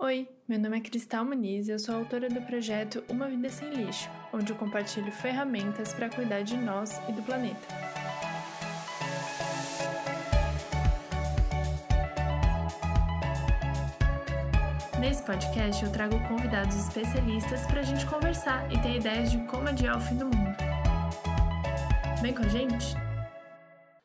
Oi, meu nome é Cristal Muniz e eu sou autora do projeto Uma Vida Sem Lixo, onde eu compartilho ferramentas para cuidar de nós e do planeta. Nesse podcast eu trago convidados especialistas para a gente conversar e ter ideias de como adiar o fim do mundo. Vem com a gente?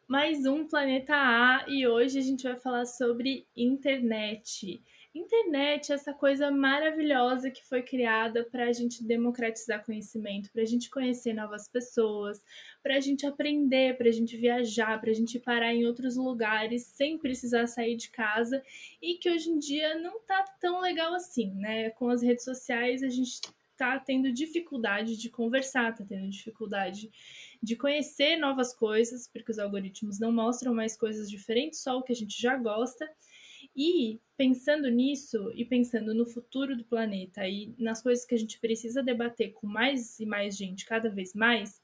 Mais um Planeta A e hoje a gente vai falar sobre internet. Internet essa coisa maravilhosa que foi criada para a gente democratizar conhecimento, para a gente conhecer novas pessoas, para a gente aprender, para a gente viajar, para a gente parar em outros lugares sem precisar sair de casa e que hoje em dia não tá tão legal assim, né? Com as redes sociais a gente tá tendo dificuldade de conversar, tá tendo dificuldade de conhecer novas coisas, porque os algoritmos não mostram mais coisas diferentes, só o que a gente já gosta. E pensando nisso e pensando no futuro do planeta e nas coisas que a gente precisa debater com mais e mais gente cada vez mais,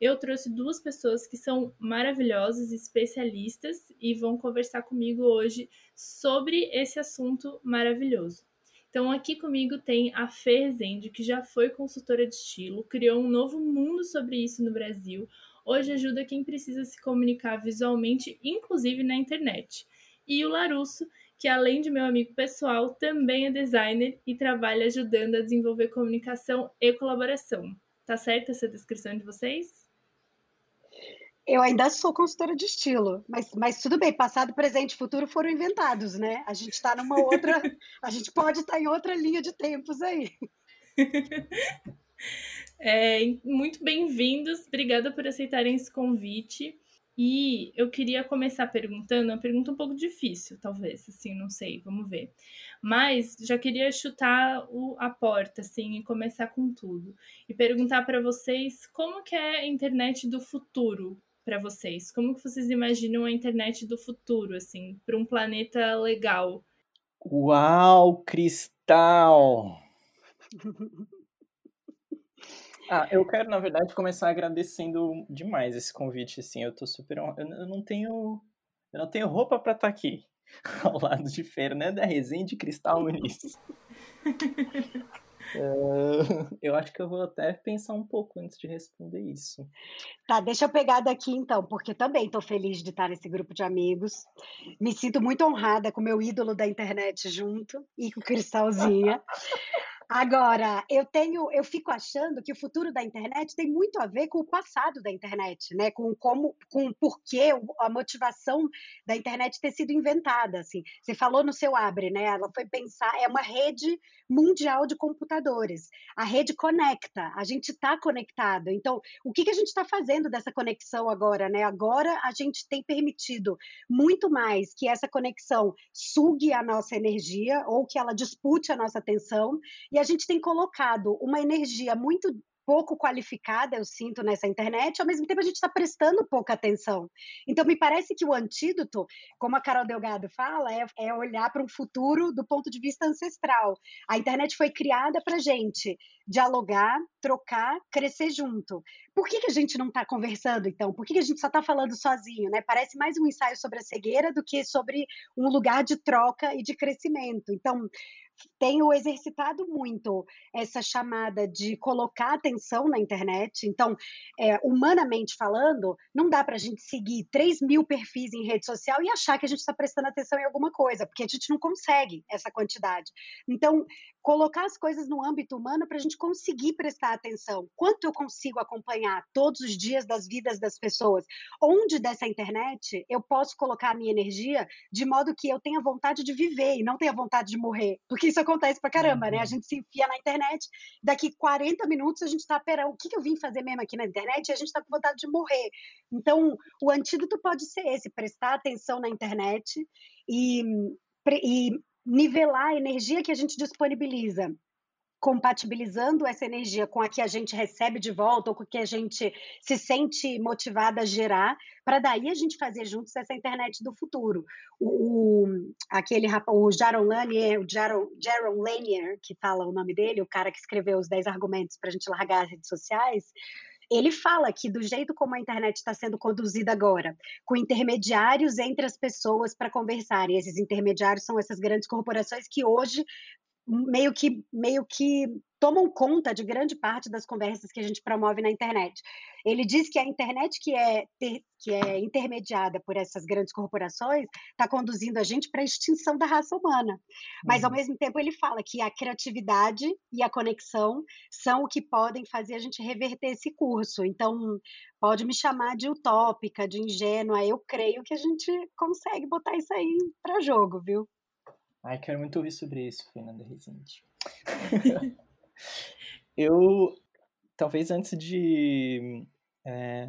eu trouxe duas pessoas que são maravilhosas, especialistas e vão conversar comigo hoje sobre esse assunto maravilhoso. Então, aqui comigo tem a Fê Rezende, que já foi consultora de estilo, criou um novo mundo sobre isso no Brasil. Hoje ajuda quem precisa se comunicar visualmente, inclusive na internet. E o Larusso, que além de meu amigo pessoal, também é designer e trabalha ajudando a desenvolver comunicação e colaboração. Tá certa essa descrição de vocês? Eu ainda sou consultora de estilo, mas, mas tudo bem, passado, presente e futuro foram inventados, né? A gente está numa outra. a gente pode estar tá em outra linha de tempos aí. É, muito bem-vindos, obrigada por aceitarem esse convite. E eu queria começar perguntando, uma pergunta um pouco difícil, talvez, assim, não sei, vamos ver. Mas já queria chutar o, a porta, assim, e começar com tudo. E perguntar para vocês como que é a internet do futuro para vocês? Como que vocês imaginam a internet do futuro, assim, para um planeta legal? Uau, Cristal! Ah, eu quero, na verdade, começar agradecendo demais esse convite, assim, eu tô super... Eu não tenho... Eu não tenho roupa para estar tá aqui, ao lado de Fernanda Rezende Cristal Muniz. Uh, eu acho que eu vou até pensar um pouco antes de responder isso. Tá, deixa eu pegar daqui então, porque também estou feliz de estar nesse grupo de amigos. Me sinto muito honrada com meu ídolo da internet junto e com o Cristalzinha. Agora, eu tenho, eu fico achando que o futuro da internet tem muito a ver com o passado da internet, né? Com como, com porquê, a motivação da internet ter sido inventada, assim. Você falou no seu abre, né? Ela foi pensar, é uma rede mundial de computadores. A rede conecta, a gente está conectado. Então, o que, que a gente está fazendo dessa conexão agora, né? Agora a gente tem permitido muito mais que essa conexão sugue a nossa energia ou que ela dispute a nossa atenção e a gente tem colocado uma energia muito pouco qualificada, eu sinto, nessa internet, ao mesmo tempo a gente está prestando pouca atenção. Então, me parece que o antídoto, como a Carol Delgado fala, é, é olhar para um futuro do ponto de vista ancestral. A internet foi criada para gente dialogar, trocar, crescer junto. Por que, que a gente não está conversando, então? Por que, que a gente só está falando sozinho? Né? Parece mais um ensaio sobre a cegueira do que sobre um lugar de troca e de crescimento. Então, tenho exercitado muito essa chamada de colocar atenção na internet. Então, é, humanamente falando, não dá para a gente seguir 3 mil perfis em rede social e achar que a gente está prestando atenção em alguma coisa, porque a gente não consegue essa quantidade. Então, colocar as coisas no âmbito humano para a gente conseguir prestar atenção. Quanto eu consigo acompanhar todos os dias das vidas das pessoas? Onde dessa internet eu posso colocar a minha energia de modo que eu tenha vontade de viver e não tenha vontade de morrer? Porque isso acontece pra caramba, né? A uhum. gente se enfia na internet, daqui 40 minutos a gente tá, pera, o que, que eu vim fazer mesmo aqui na internet? E a gente tá com vontade de morrer. Então, o antídoto pode ser esse, prestar atenção na internet e, e nivelar a energia que a gente disponibiliza compatibilizando essa energia com a que a gente recebe de volta ou com a que a gente se sente motivada a gerar, para daí a gente fazer juntos essa internet do futuro. O, o aquele o Jaron Lanier, o Jaron, Jaron Lanier, que fala o nome dele, o cara que escreveu os 10 argumentos para a gente largar as redes sociais, ele fala que do jeito como a internet está sendo conduzida agora, com intermediários entre as pessoas para conversarem, esses intermediários são essas grandes corporações que hoje meio que meio que tomam conta de grande parte das conversas que a gente promove na internet. Ele diz que a internet que é, ter, que é intermediada por essas grandes corporações está conduzindo a gente para a extinção da raça humana. Mas, ao uhum. mesmo tempo, ele fala que a criatividade e a conexão são o que podem fazer a gente reverter esse curso. Então, pode me chamar de utópica, de ingênua. Eu creio que a gente consegue botar isso aí para jogo, viu? Ai, quero muito ouvir sobre isso, Fernanda Rezende. eu, talvez antes de é,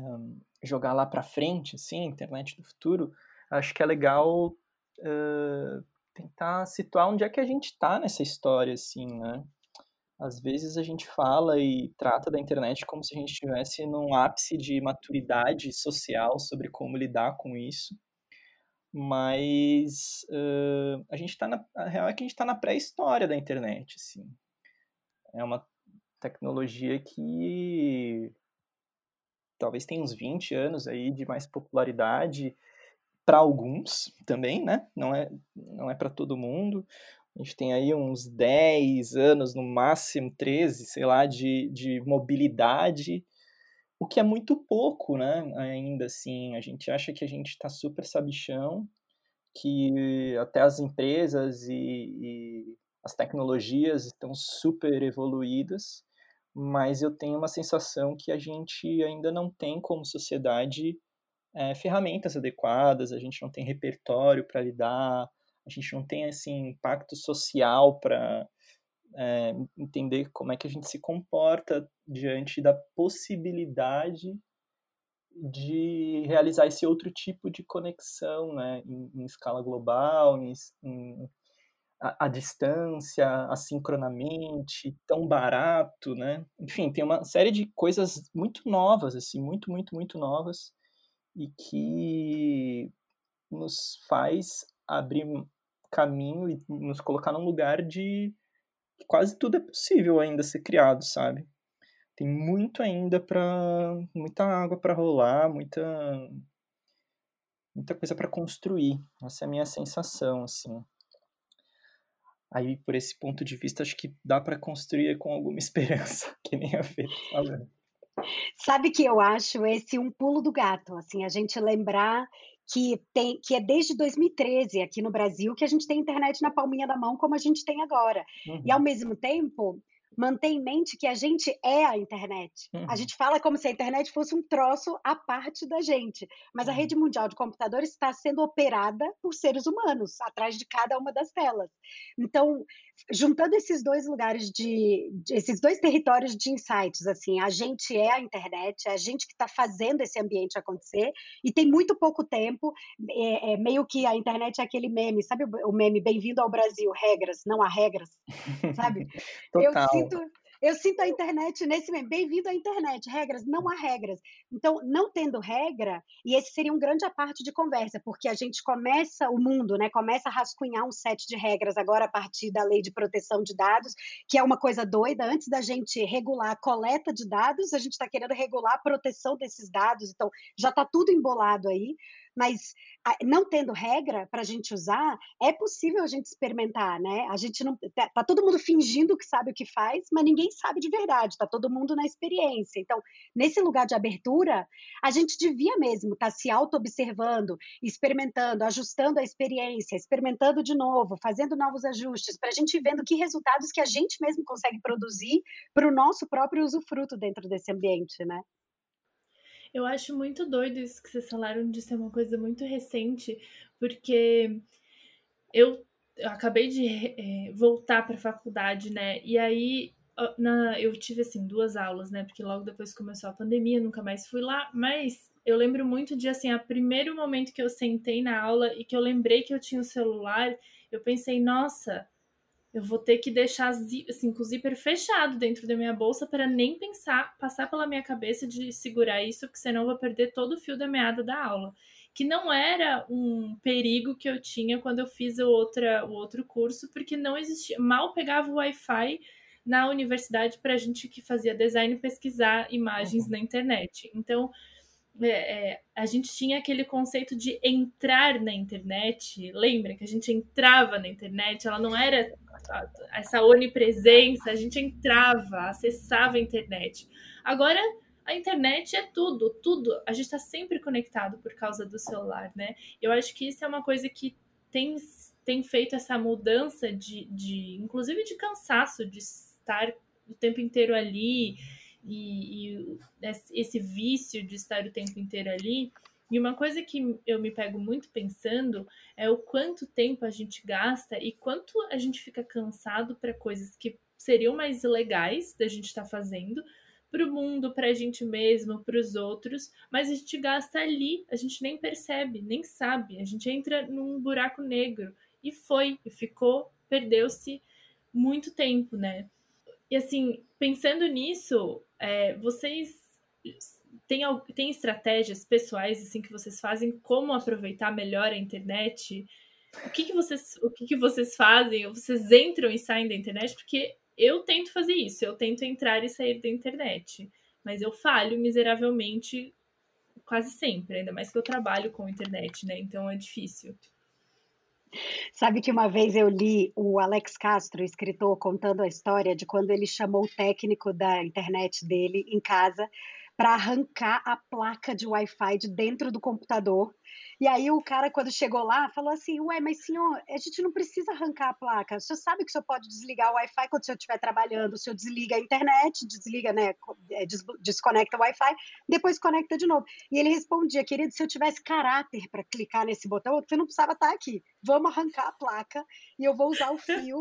jogar lá para frente, assim, internet do futuro, acho que é legal uh, tentar situar onde é que a gente está nessa história, assim, né? Às vezes a gente fala e trata da internet como se a gente estivesse num ápice de maturidade social sobre como lidar com isso mas uh, a gente está na a real é que a gente está na pré-história da internet assim é uma tecnologia que talvez tenha uns 20 anos aí de mais popularidade para alguns também, né? Não é, não é para todo mundo. A gente tem aí uns 10 anos, no máximo 13, sei lá, de, de mobilidade, o que é muito pouco, né? Ainda assim, a gente acha que a gente está super sabichão, que até as empresas e, e as tecnologias estão super evoluídas, mas eu tenho uma sensação que a gente ainda não tem como sociedade é, ferramentas adequadas, a gente não tem repertório para lidar, a gente não tem assim impacto social para é, entender como é que a gente se comporta diante da possibilidade de realizar esse outro tipo de conexão, né, em, em escala global, em, em a, a, distância, assincronamente, tão barato, né? Enfim, tem uma série de coisas muito novas, assim, muito, muito, muito novas, e que nos faz abrir caminho e nos colocar num lugar de quase tudo é possível ainda ser criado, sabe? Tem muito ainda para muita água para rolar, muita muita coisa para construir. Essa é a minha sensação, assim. Aí, por esse ponto de vista, acho que dá para construir com alguma esperança, que nem a Fê tá falando. Sabe que eu acho esse um pulo do gato, assim, a gente lembrar que tem que é desde 2013 aqui no Brasil que a gente tem internet na palminha da mão como a gente tem agora. Uhum. E ao mesmo tempo, manter em mente que a gente é a internet. Uhum. A gente fala como se a internet fosse um troço à parte da gente, mas uhum. a rede mundial de computadores está sendo operada por seres humanos atrás de cada uma das telas. Então, juntando esses dois lugares de, de esses dois territórios de insights, assim, a gente é a internet, é a gente que está fazendo esse ambiente acontecer e tem muito pouco tempo, é, é meio que a internet é aquele meme, sabe o meme Bem-vindo ao Brasil, regras, não há regras, sabe? Total. Eu sinto eu sinto a internet nesse momento. Bem-vindo à internet. Regras, não há regras. Então, não tendo regra, e esse seria um grande a parte de conversa, porque a gente começa, o mundo, né, começa a rascunhar um set de regras agora a partir da lei de proteção de dados, que é uma coisa doida. Antes da gente regular a coleta de dados, a gente está querendo regular a proteção desses dados. Então, já está tudo embolado aí mas não tendo regra para a gente usar, é possível a gente experimentar, né? A gente não tá, tá, todo mundo fingindo que sabe o que faz, mas ninguém sabe de verdade, tá todo mundo na experiência. Então, nesse lugar de abertura, a gente devia mesmo estar tá se auto-observando, experimentando, ajustando a experiência, experimentando de novo, fazendo novos ajustes, para a gente ir vendo que resultados que a gente mesmo consegue produzir para o nosso próprio usufruto dentro desse ambiente, né? Eu acho muito doido isso que vocês falaram de ser uma coisa muito recente, porque eu, eu acabei de é, voltar para a faculdade, né? E aí na, eu tive assim duas aulas, né? Porque logo depois começou a pandemia, nunca mais fui lá, mas eu lembro muito de assim, a primeiro momento que eu sentei na aula e que eu lembrei que eu tinha o celular, eu pensei, nossa, eu vou ter que deixar assim, com o zíper fechado dentro da minha bolsa para nem pensar, passar pela minha cabeça de segurar isso, porque senão eu vou perder todo o fio da meada da aula. Que não era um perigo que eu tinha quando eu fiz o, outra, o outro curso, porque não existia, mal pegava o Wi-Fi na universidade para a gente que fazia design pesquisar imagens uhum. na internet. Então, é, é, a gente tinha aquele conceito de entrar na internet. Lembra que a gente entrava na internet? Ela não era essa onipresença, a gente entrava, acessava a internet. Agora a internet é tudo, tudo. A gente está sempre conectado por causa do celular, né? Eu acho que isso é uma coisa que tem, tem feito essa mudança de, de, inclusive de cansaço, de estar o tempo inteiro ali e, e esse vício de estar o tempo inteiro ali. E uma coisa que eu me pego muito pensando é o quanto tempo a gente gasta e quanto a gente fica cansado para coisas que seriam mais legais da gente estar tá fazendo, para o mundo, para a gente mesmo, para os outros, mas a gente gasta ali, a gente nem percebe, nem sabe, a gente entra num buraco negro e foi, e ficou, perdeu-se muito tempo, né? E assim, pensando nisso, é, vocês têm, têm estratégias pessoais assim que vocês fazem como aproveitar melhor a internet? O que, que vocês o que, que vocês fazem? Vocês entram e saem da internet? Porque eu tento fazer isso, eu tento entrar e sair da internet, mas eu falho miseravelmente quase sempre, ainda mais que eu trabalho com internet, né? Então é difícil. Sabe que uma vez eu li o Alex Castro, escritor, contando a história de quando ele chamou o técnico da internet dele em casa para arrancar a placa de Wi-Fi de dentro do computador. E aí o cara, quando chegou lá, falou assim: Ué, mas senhor, a gente não precisa arrancar a placa. O senhor sabe que o senhor pode desligar o Wi-Fi quando o senhor estiver trabalhando. O senhor desliga a internet, desliga, né? É, desconecta o Wi-Fi, depois conecta de novo. E ele respondia: Querido, se eu tivesse caráter para clicar nesse botão, você não precisava estar aqui. Vamos arrancar a placa e eu vou usar o fio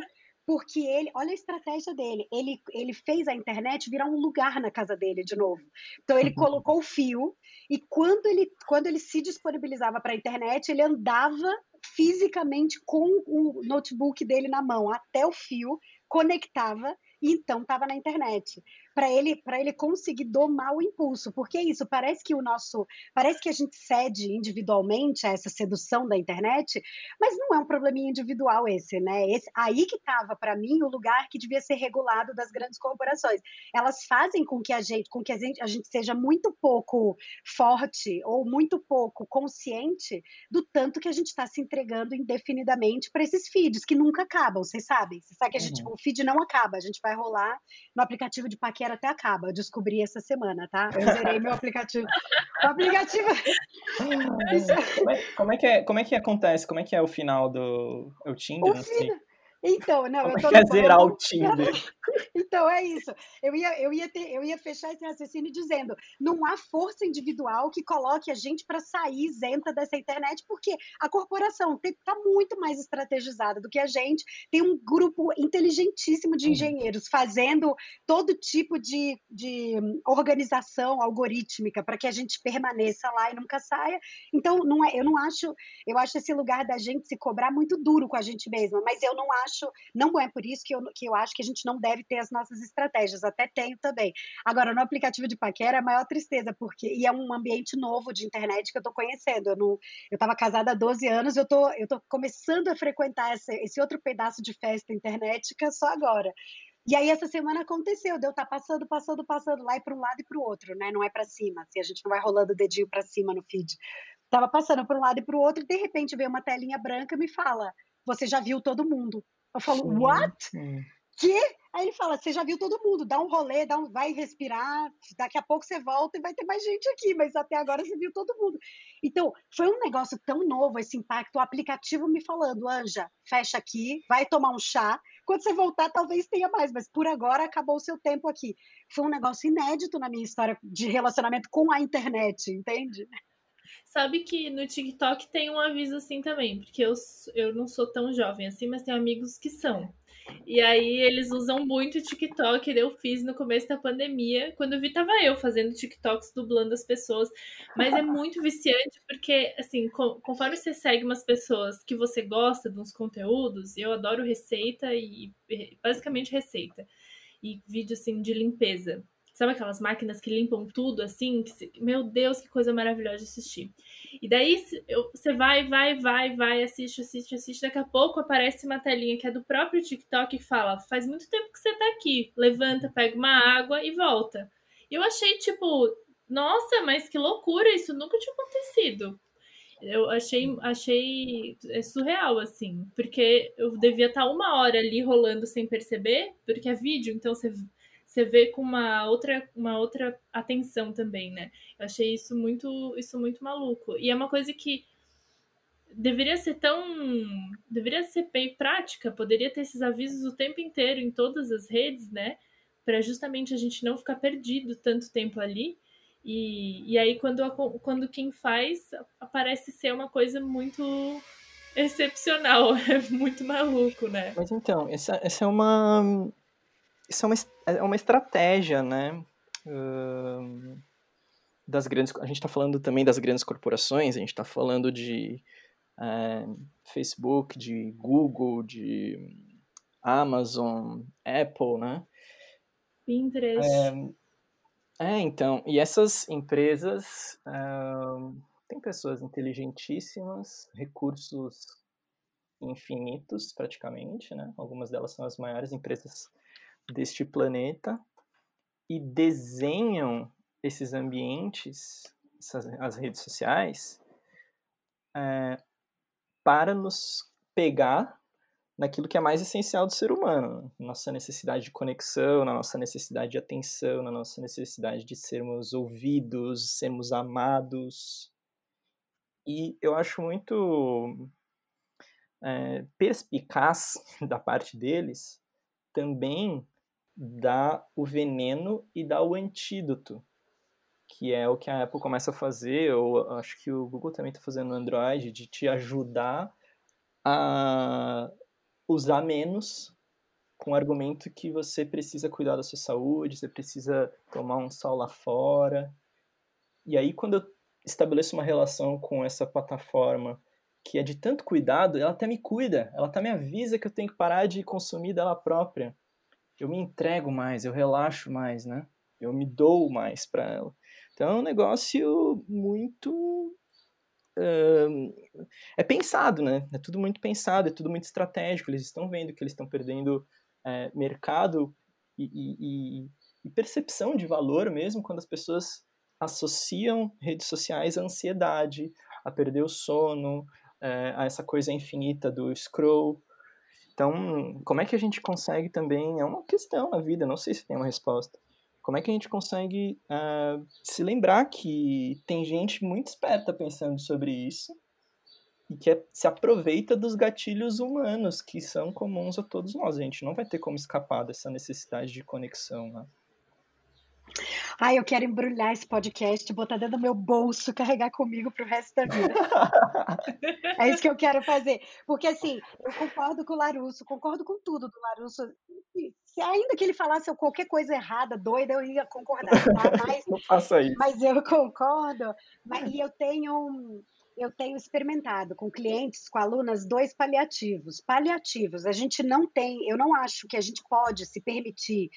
porque ele, olha a estratégia dele, ele, ele fez a internet virar um lugar na casa dele de novo. Então ele colocou o fio e quando ele, quando ele se disponibilizava para a internet, ele andava fisicamente com o notebook dele na mão até o fio, conectava e então estava na internet para ele para ele conseguir domar o impulso. Porque é isso parece que o nosso parece que a gente cede individualmente a essa sedução da internet mas não é um probleminha individual esse né? Esse aí que estava para mim o lugar que devia ser regulado das grandes corporações. Elas fazem com que a gente com que a gente, a gente seja muito pouco forte ou muito pouco consciente do tanto que a gente está se entregando indefinidamente para esses feeds que nunca acabam vocês sabem? Você sabe que a gente uhum. o feed não acaba a gente vai rolar no aplicativo de paquera até acaba. Descobri essa semana, tá? Eu zerei meu aplicativo. O aplicativo. como, é, como, é, que é, como é que acontece? Como é que é o final do. É o Tinder? O final... Então, não, eu tô é zerar o Tinder. Então é isso. Eu ia, eu ia ter, eu ia fechar esse raciocínio dizendo: não há força individual que coloque a gente para sair isenta dessa internet, porque a corporação está muito mais estrategizada do que a gente. Tem um grupo inteligentíssimo de uhum. engenheiros fazendo todo tipo de, de organização algorítmica para que a gente permaneça lá e nunca saia. Então, não é, eu não acho, eu acho esse lugar da gente se cobrar muito duro com a gente mesma, mas eu não acho, não é por isso que eu, que eu acho que a gente não deve ter as nossas estratégias, até tenho também. Agora, no aplicativo de paquera é a maior tristeza, porque e é um ambiente novo de internet que eu estou conhecendo. Eu estava casada há 12 anos, eu tô, tô começando a frequentar esse, esse outro pedaço de festa internetica só agora. E aí essa semana aconteceu, deu tá passando, passando, passando lá e para um lado e para o outro, né? Não é para cima, assim, a gente não vai rolando o dedinho para cima no feed. Tava passando para um lado e para o outro e de repente veio uma telinha branca e me fala: "Você já viu todo mundo?" Eu falo: sim, "What?" Sim quê? Aí ele fala: você já viu todo mundo, dá um rolê, dá um, vai respirar, daqui a pouco você volta e vai ter mais gente aqui, mas até agora você viu todo mundo. Então, foi um negócio tão novo esse impacto, o aplicativo me falando, Anja, fecha aqui, vai tomar um chá. Quando você voltar, talvez tenha mais, mas por agora acabou o seu tempo aqui. Foi um negócio inédito na minha história de relacionamento com a internet, entende? Sabe que no TikTok tem um aviso assim também, porque eu, eu não sou tão jovem assim, mas tenho amigos que são. E aí eles usam muito o TikTok, eu fiz no começo da pandemia. Quando eu vi, tava eu fazendo TikToks, dublando as pessoas. Mas é muito viciante, porque, assim, conforme você segue umas pessoas que você gosta de uns conteúdos, eu adoro receita e basicamente receita. E vídeo, assim, de limpeza. Sabe aquelas máquinas que limpam tudo assim? Que, meu Deus, que coisa maravilhosa de assistir. E daí você vai, vai, vai, vai, assiste, assiste, assiste. Daqui a pouco aparece uma telinha que é do próprio TikTok que fala: faz muito tempo que você tá aqui. Levanta, pega uma água e volta. E eu achei, tipo, nossa, mas que loucura, isso nunca tinha acontecido. Eu achei, achei é surreal, assim, porque eu devia estar uma hora ali rolando sem perceber, porque é vídeo, então você, você vê com uma outra, uma outra atenção também, né? Eu achei isso muito, isso muito maluco. E é uma coisa que deveria ser tão. deveria ser bem prática, poderia ter esses avisos o tempo inteiro em todas as redes, né? Para justamente a gente não ficar perdido tanto tempo ali. E, e aí, quando, quando quem faz, aparece ser uma coisa muito excepcional, é muito maluco, né? Mas então, essa, essa é uma. Isso é uma, é uma estratégia, né? Uh, das grandes. A gente está falando também das grandes corporações, a gente está falando de é, Facebook, de Google, de Amazon, Apple, né? Pinterest. É, é então, e essas empresas uh, têm pessoas inteligentíssimas, recursos infinitos praticamente, né? Algumas delas são as maiores empresas deste planeta e desenham esses ambientes, essas, as redes sociais, é, para nos pegar naquilo que é mais essencial do ser humano, nossa necessidade de conexão, na nossa necessidade de atenção, na nossa necessidade de sermos ouvidos, sermos amados. E eu acho muito é, perspicaz da parte deles também dar o veneno e dar o antídoto que é o que a Apple começa a fazer, ou acho que o Google também está fazendo no Android, de te ajudar a usar menos com o argumento que você precisa cuidar da sua saúde, você precisa tomar um sol lá fora. E aí, quando eu estabeleço uma relação com essa plataforma que é de tanto cuidado, ela até me cuida, ela até me avisa que eu tenho que parar de consumir dela própria. Eu me entrego mais, eu relaxo mais, né? Eu me dou mais para ela. Então é um negócio muito. Uh, é pensado, né? É tudo muito pensado, é tudo muito estratégico. Eles estão vendo que eles estão perdendo é, mercado e, e, e, percepção de valor mesmo quando as pessoas associam redes sociais à ansiedade, a perder o sono, é, a essa coisa infinita do scroll. Então, como é que a gente consegue também? É uma questão na vida, não sei se tem uma resposta como é que a gente consegue uh, se lembrar que tem gente muito esperta pensando sobre isso e que é, se aproveita dos gatilhos humanos que são comuns a todos nós. A gente não vai ter como escapar dessa necessidade de conexão. Né? Ai, eu quero embrulhar esse podcast, botar dentro do meu bolso, carregar comigo pro resto da vida. é isso que eu quero fazer. Porque, assim, eu concordo com o Larusso, concordo com tudo do Larusso. Se ainda que ele falasse qualquer coisa errada, doida, eu ia concordar. Tá? Mas, Não faça isso. Mas eu concordo. Mas, e eu tenho eu tenho experimentado com clientes, com alunas, dois paliativos. Paliativos, a gente não tem, eu não acho que a gente pode se permitir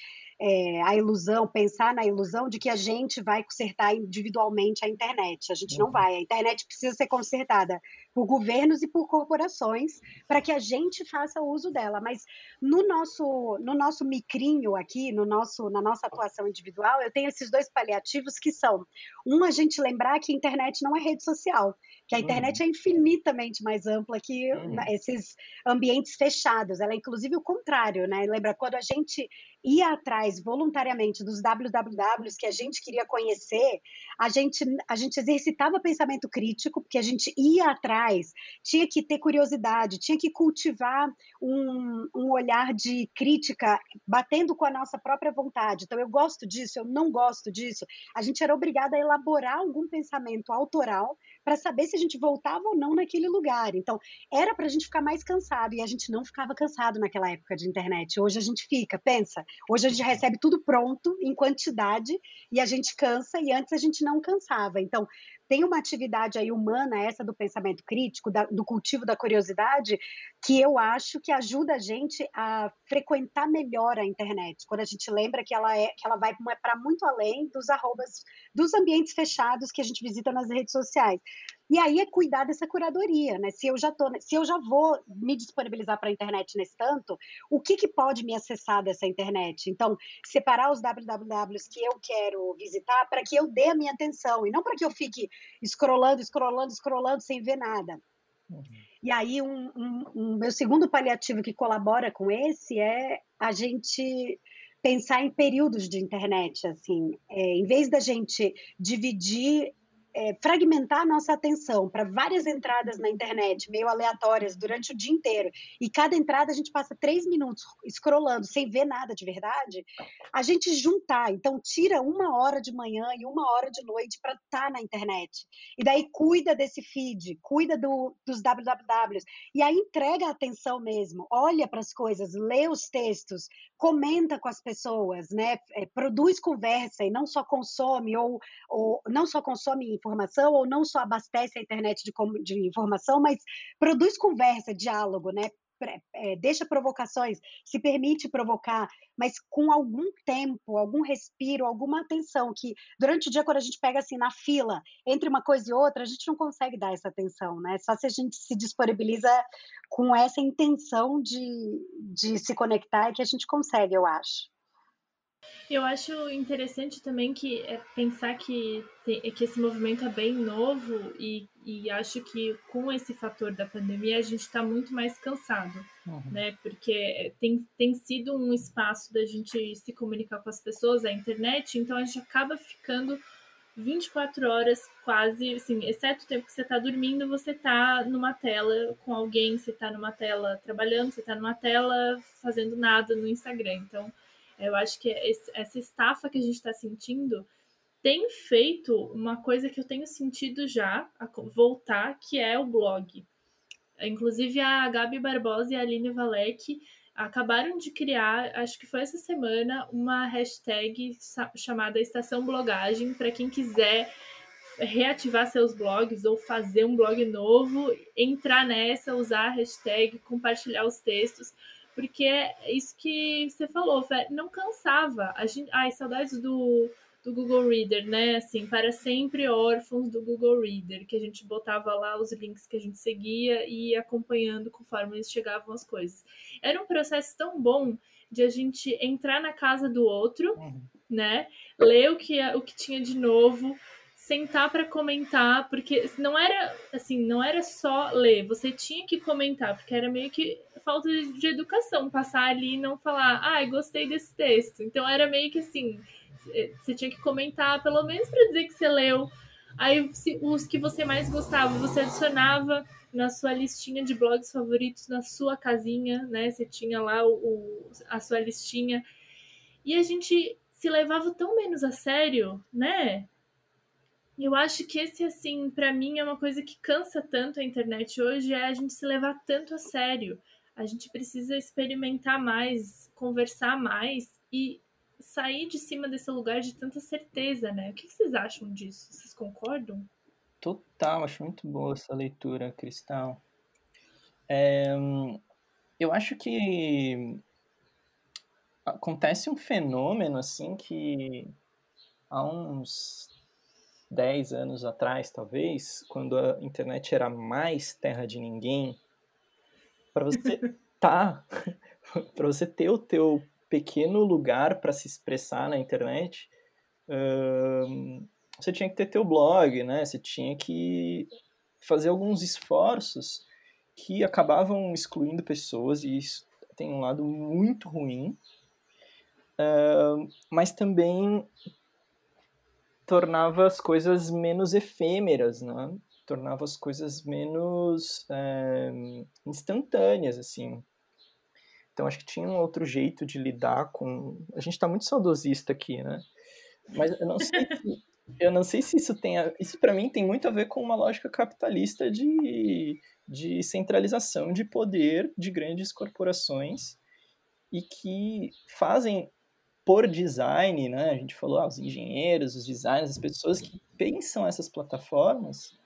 é, a ilusão, pensar na ilusão de que a gente vai consertar individualmente a internet. A gente não uhum. vai. A internet precisa ser consertada por governos e por corporações para que a gente faça uso dela. Mas no nosso, no nosso micrinho aqui, no nosso, na nossa atuação individual, eu tenho esses dois paliativos que são um a gente lembrar que a internet não é rede social, que a internet uhum. é infinitamente mais ampla que uhum. esses ambientes fechados. Ela é inclusive o contrário, né? Lembra quando a gente ia atrás voluntariamente dos wwws que a gente queria conhecer, a gente, a gente exercitava pensamento crítico, porque a gente ia atrás, tinha que ter curiosidade, tinha que cultivar um, um olhar de crítica, batendo com a nossa própria vontade. Então, eu gosto disso, eu não gosto disso. A gente era obrigada a elaborar algum pensamento autoral para saber se a gente voltava ou não naquele lugar. Então, era para a gente ficar mais cansado, e a gente não ficava cansado naquela época de internet. Hoje a gente fica, pensa, hoje a gente recebe tudo pronto, em quantidade, e a gente cansa, e antes a gente não cansava. Então, tem uma atividade aí humana, essa do pensamento crítico, da, do cultivo da curiosidade, que eu acho que ajuda a gente a frequentar melhor a internet. Quando a gente lembra que ela, é, que ela vai para muito além dos arrobas, dos ambientes fechados que a gente visita nas redes sociais. E aí é cuidar dessa curadoria, né? Se eu já tô, se eu já vou me disponibilizar para a internet nesse tanto, o que, que pode me acessar dessa internet? Então, separar os wwws que eu quero visitar para que eu dê a minha atenção e não para que eu fique scrollando, scrollando, scrollando sem ver nada. Uhum. E aí, um, um, um, meu segundo paliativo que colabora com esse é a gente pensar em períodos de internet, assim, é, em vez da gente dividir é, fragmentar a nossa atenção para várias entradas na internet, meio aleatórias, durante o dia inteiro, e cada entrada a gente passa três minutos scrollando, sem ver nada de verdade, a gente juntar. Então, tira uma hora de manhã e uma hora de noite para estar tá na internet. E daí cuida desse feed, cuida do, dos wwws. E aí entrega a atenção mesmo, olha para as coisas, lê os textos, comenta com as pessoas, né? É, produz conversa e não só consome ou, ou não só consome informação ou não só abastece a internet de, de informação, mas produz conversa, diálogo, né? É, deixa provocações, se permite provocar, mas com algum tempo, algum respiro, alguma atenção, que durante o dia, quando a gente pega assim na fila, entre uma coisa e outra, a gente não consegue dar essa atenção, né? Só se a gente se disponibiliza com essa intenção de, de se conectar é que a gente consegue, eu acho. Eu acho interessante também que é pensar que, tem, que esse movimento é bem novo e, e acho que com esse fator da pandemia a gente está muito mais cansado, uhum. né? Porque tem, tem sido um espaço da gente se comunicar com as pessoas, a internet, então a gente acaba ficando 24 horas quase, assim, exceto o tempo que você está dormindo, você está numa tela com alguém, você está numa tela trabalhando, você está numa tela fazendo nada no Instagram. Então, eu acho que essa estafa que a gente está sentindo tem feito uma coisa que eu tenho sentido já voltar, que é o blog. Inclusive a Gabi Barbosa e a Aline Valek acabaram de criar, acho que foi essa semana, uma hashtag chamada Estação Blogagem para quem quiser reativar seus blogs ou fazer um blog novo, entrar nessa, usar a hashtag, compartilhar os textos, porque é isso que você falou, não cansava. A gente, ai, saudades do, do Google Reader, né? Assim, para sempre órfãos do Google Reader, que a gente botava lá os links que a gente seguia e ia acompanhando conforme eles chegavam as coisas. Era um processo tão bom de a gente entrar na casa do outro, uhum. né? Ler o que, o que tinha de novo, sentar para comentar, porque não era assim, não era só ler, você tinha que comentar, porque era meio que falta de educação, passar ali e não falar, ai, ah, gostei desse texto. Então era meio que assim, você tinha que comentar, pelo menos para dizer que você leu. Aí os que você mais gostava, você adicionava na sua listinha de blogs favoritos, na sua casinha, né? Você tinha lá o, o a sua listinha. E a gente se levava tão menos a sério, né? Eu acho que esse, assim, para mim é uma coisa que cansa tanto a internet hoje, é a gente se levar tanto a sério. A gente precisa experimentar mais, conversar mais e sair de cima desse lugar de tanta certeza, né? O que vocês acham disso? Vocês concordam? Total, acho muito boa essa leitura, Cristal. É, eu acho que acontece um fenômeno assim que há uns 10 anos atrás, talvez, quando a internet era mais terra de ninguém, para você tá, para você ter o teu pequeno lugar para se expressar na internet, uh, você tinha que ter teu blog, né? Você tinha que fazer alguns esforços que acabavam excluindo pessoas e isso tem um lado muito ruim, uh, mas também tornava as coisas menos efêmeras, né? Tornava as coisas menos é, instantâneas, assim. Então acho que tinha um outro jeito de lidar com. A gente está muito saudosista aqui, né? Mas eu não sei se, eu não sei se isso tem. A... Isso para mim tem muito a ver com uma lógica capitalista de, de centralização de poder de grandes corporações e que fazem por design, né? A gente falou, ah, os engenheiros, os designers, as pessoas que pensam essas plataformas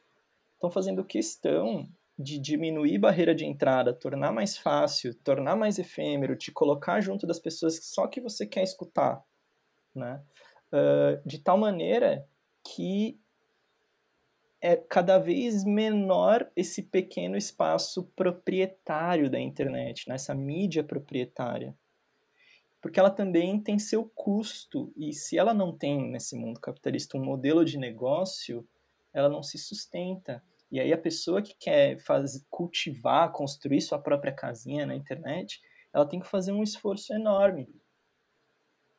estão fazendo questão de diminuir barreira de entrada, tornar mais fácil, tornar mais efêmero, te colocar junto das pessoas só que você quer escutar, né? Uh, de tal maneira que é cada vez menor esse pequeno espaço proprietário da internet, nessa né? mídia proprietária. Porque ela também tem seu custo, e se ela não tem, nesse mundo capitalista, um modelo de negócio, ela não se sustenta. E aí a pessoa que quer fazer, cultivar, construir sua própria casinha na internet, ela tem que fazer um esforço enorme.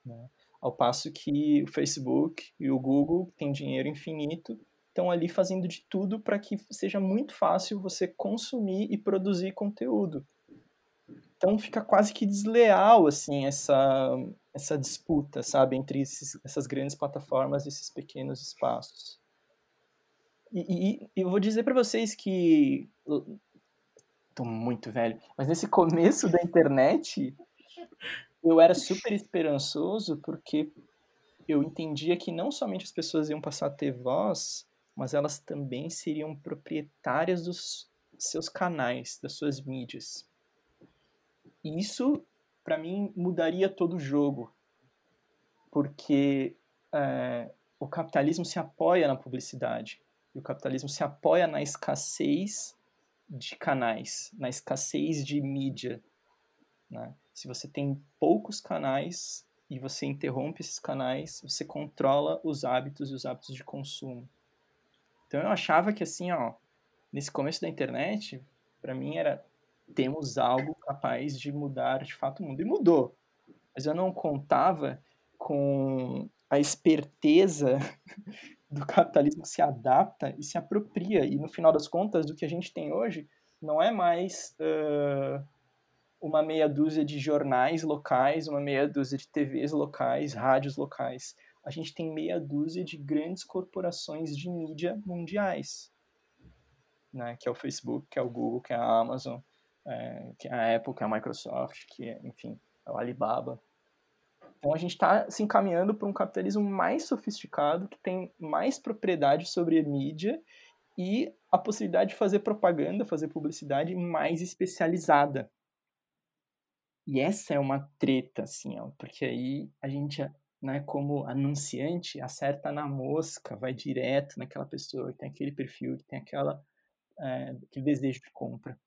Né? Ao passo que o Facebook e o Google, que têm dinheiro infinito, estão ali fazendo de tudo para que seja muito fácil você consumir e produzir conteúdo. Então fica quase que desleal assim essa essa disputa, sabe, entre esses, essas grandes plataformas e esses pequenos espaços. E, e, eu vou dizer para vocês que tô muito velho, mas nesse começo da internet eu era super esperançoso porque eu entendia que não somente as pessoas iam passar a ter voz, mas elas também seriam proprietárias dos seus canais, das suas mídias. Isso, para mim, mudaria todo o jogo, porque é, o capitalismo se apoia na publicidade, e o capitalismo se apoia na escassez de canais, na escassez de mídia. Né? Se você tem poucos canais e você interrompe esses canais, você controla os hábitos e os hábitos de consumo. Então eu achava que assim, ó, nesse começo da internet, para mim era temos algo capaz de mudar de fato o mundo e mudou. Mas eu não contava com a esperteza do capitalismo que se adapta e se apropria. E no final das contas, do que a gente tem hoje não é mais uh, uma meia dúzia de jornais locais, uma meia dúzia de TVs locais, rádios locais a gente tem meia dúzia de grandes corporações de mídia mundiais, né? Que é o Facebook, que é o Google, que é a Amazon, é, que a Apple, que é a Microsoft, que é, enfim, é o Alibaba. Então a gente está se encaminhando para um capitalismo mais sofisticado, que tem mais propriedade sobre a mídia e a possibilidade de fazer propaganda, fazer publicidade mais especializada. E essa é uma treta, assim, ó, porque aí a gente né, como anunciante, acerta na mosca, vai direto naquela pessoa que tem aquele perfil, que tem aquela, é, aquele desejo de compra.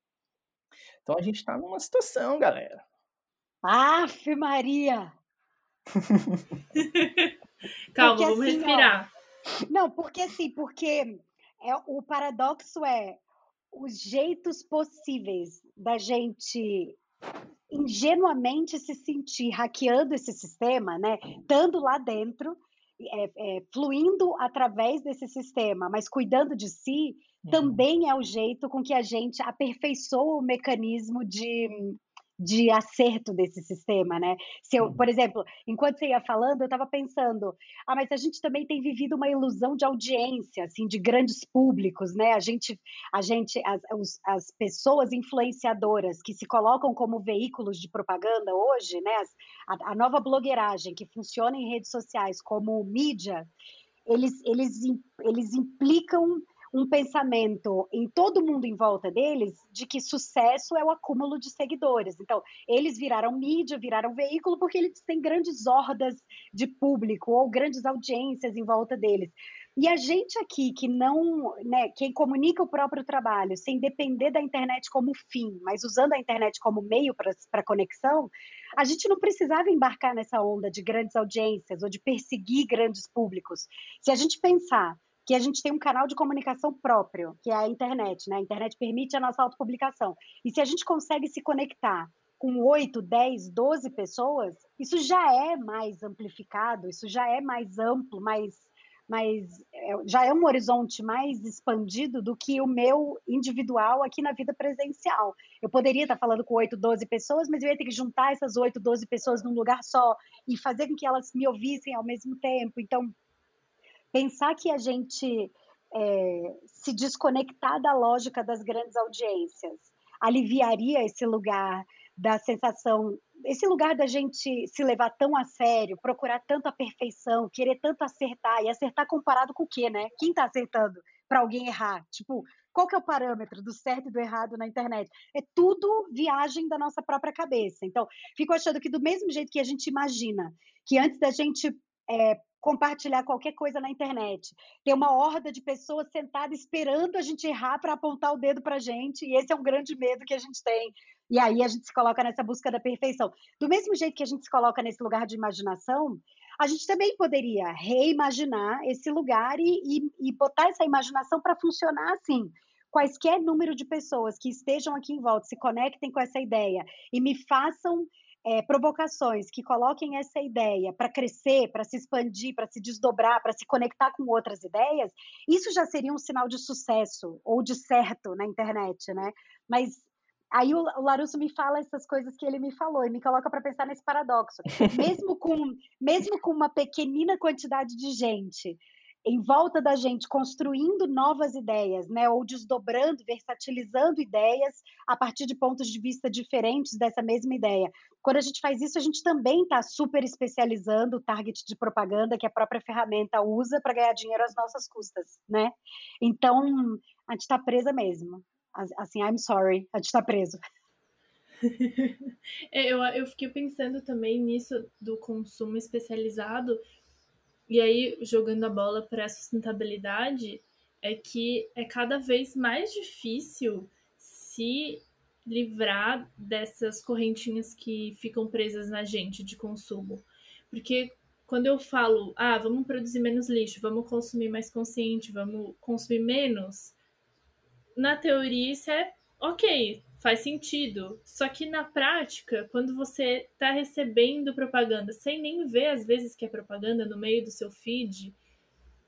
Então a gente está numa situação, galera. Aff, Maria! Calma, porque, vamos assim, respirar. Ó, não, porque assim, porque é, o paradoxo é os jeitos possíveis da gente ingenuamente se sentir hackeando esse sistema, né? Estando lá dentro, é, é, fluindo através desse sistema, mas cuidando de si, uhum. também é o jeito com que a gente aperfeiçoa o mecanismo de de acerto desse sistema, né? Se eu, por exemplo, enquanto você ia falando, eu estava pensando, ah, mas a gente também tem vivido uma ilusão de audiência, assim, de grandes públicos, né? A gente, a gente, as, as pessoas influenciadoras que se colocam como veículos de propaganda hoje, né? As, a, a nova blogueiragem que funciona em redes sociais como mídia, eles, eles, eles implicam um pensamento em todo mundo em volta deles de que sucesso é o acúmulo de seguidores. Então, eles viraram mídia, viraram veículo porque eles têm grandes hordas de público ou grandes audiências em volta deles. E a gente aqui que não, né, quem comunica o próprio trabalho sem depender da internet como fim, mas usando a internet como meio para conexão, a gente não precisava embarcar nessa onda de grandes audiências ou de perseguir grandes públicos. Se a gente pensar que a gente tem um canal de comunicação próprio, que é a internet, né? A internet permite a nossa autopublicação. E se a gente consegue se conectar com 8, 10, 12 pessoas, isso já é mais amplificado, isso já é mais amplo, mais, mais é, já é um horizonte mais expandido do que o meu individual aqui na vida presencial. Eu poderia estar falando com 8, 12 pessoas, mas eu ia ter que juntar essas 8, 12 pessoas num lugar só e fazer com que elas me ouvissem ao mesmo tempo. Então, pensar que a gente é, se desconectar da lógica das grandes audiências aliviaria esse lugar da sensação, esse lugar da gente se levar tão a sério, procurar tanto a perfeição, querer tanto acertar, e acertar comparado com o quê, né? Quem está acertando para alguém errar? Tipo, qual que é o parâmetro do certo e do errado na internet? É tudo viagem da nossa própria cabeça. Então, fico achando que do mesmo jeito que a gente imagina que antes da gente é, compartilhar qualquer coisa na internet. Tem uma horda de pessoas sentadas esperando a gente errar para apontar o dedo para gente, e esse é um grande medo que a gente tem. E aí a gente se coloca nessa busca da perfeição. Do mesmo jeito que a gente se coloca nesse lugar de imaginação, a gente também poderia reimaginar esse lugar e, e, e botar essa imaginação para funcionar assim quaisquer número de pessoas que estejam aqui em volta, se conectem com essa ideia e me façam é, provocações que coloquem essa ideia para crescer, para se expandir, para se desdobrar, para se conectar com outras ideias, isso já seria um sinal de sucesso ou de certo na internet, né? Mas aí o, o Larusso me fala essas coisas que ele me falou e me coloca para pensar nesse paradoxo. mesmo com mesmo com uma pequenina quantidade de gente em volta da gente, construindo novas ideias, né? Ou desdobrando, versatilizando ideias a partir de pontos de vista diferentes dessa mesma ideia. Quando a gente faz isso, a gente também está super especializando o target de propaganda que a própria ferramenta usa para ganhar dinheiro às nossas custas, né? Então, a gente está presa mesmo. Assim, I'm sorry, a gente está preso. É, eu, eu fiquei pensando também nisso do consumo especializado, e aí, jogando a bola para a sustentabilidade, é que é cada vez mais difícil se livrar dessas correntinhas que ficam presas na gente de consumo. Porque quando eu falo, ah, vamos produzir menos lixo, vamos consumir mais consciente, vamos consumir menos, na teoria isso é ok, faz sentido. Só que na prática, quando você está recebendo propaganda sem nem ver às vezes que é propaganda no meio do seu feed,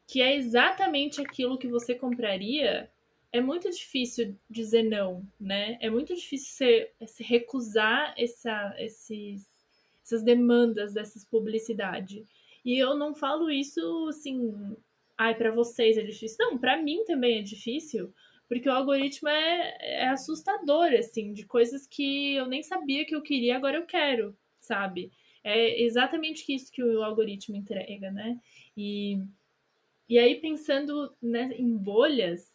que é exatamente aquilo que você compraria, é muito difícil dizer não, né? É muito difícil se recusar essa, esses, essas demandas dessas publicidade. E eu não falo isso assim, ai, para vocês é difícil. Não, para mim também é difícil, porque o algoritmo é, é assustador, assim, de coisas que eu nem sabia que eu queria, agora eu quero, sabe? É exatamente isso que o algoritmo entrega, né? E, e aí, pensando né, em bolhas,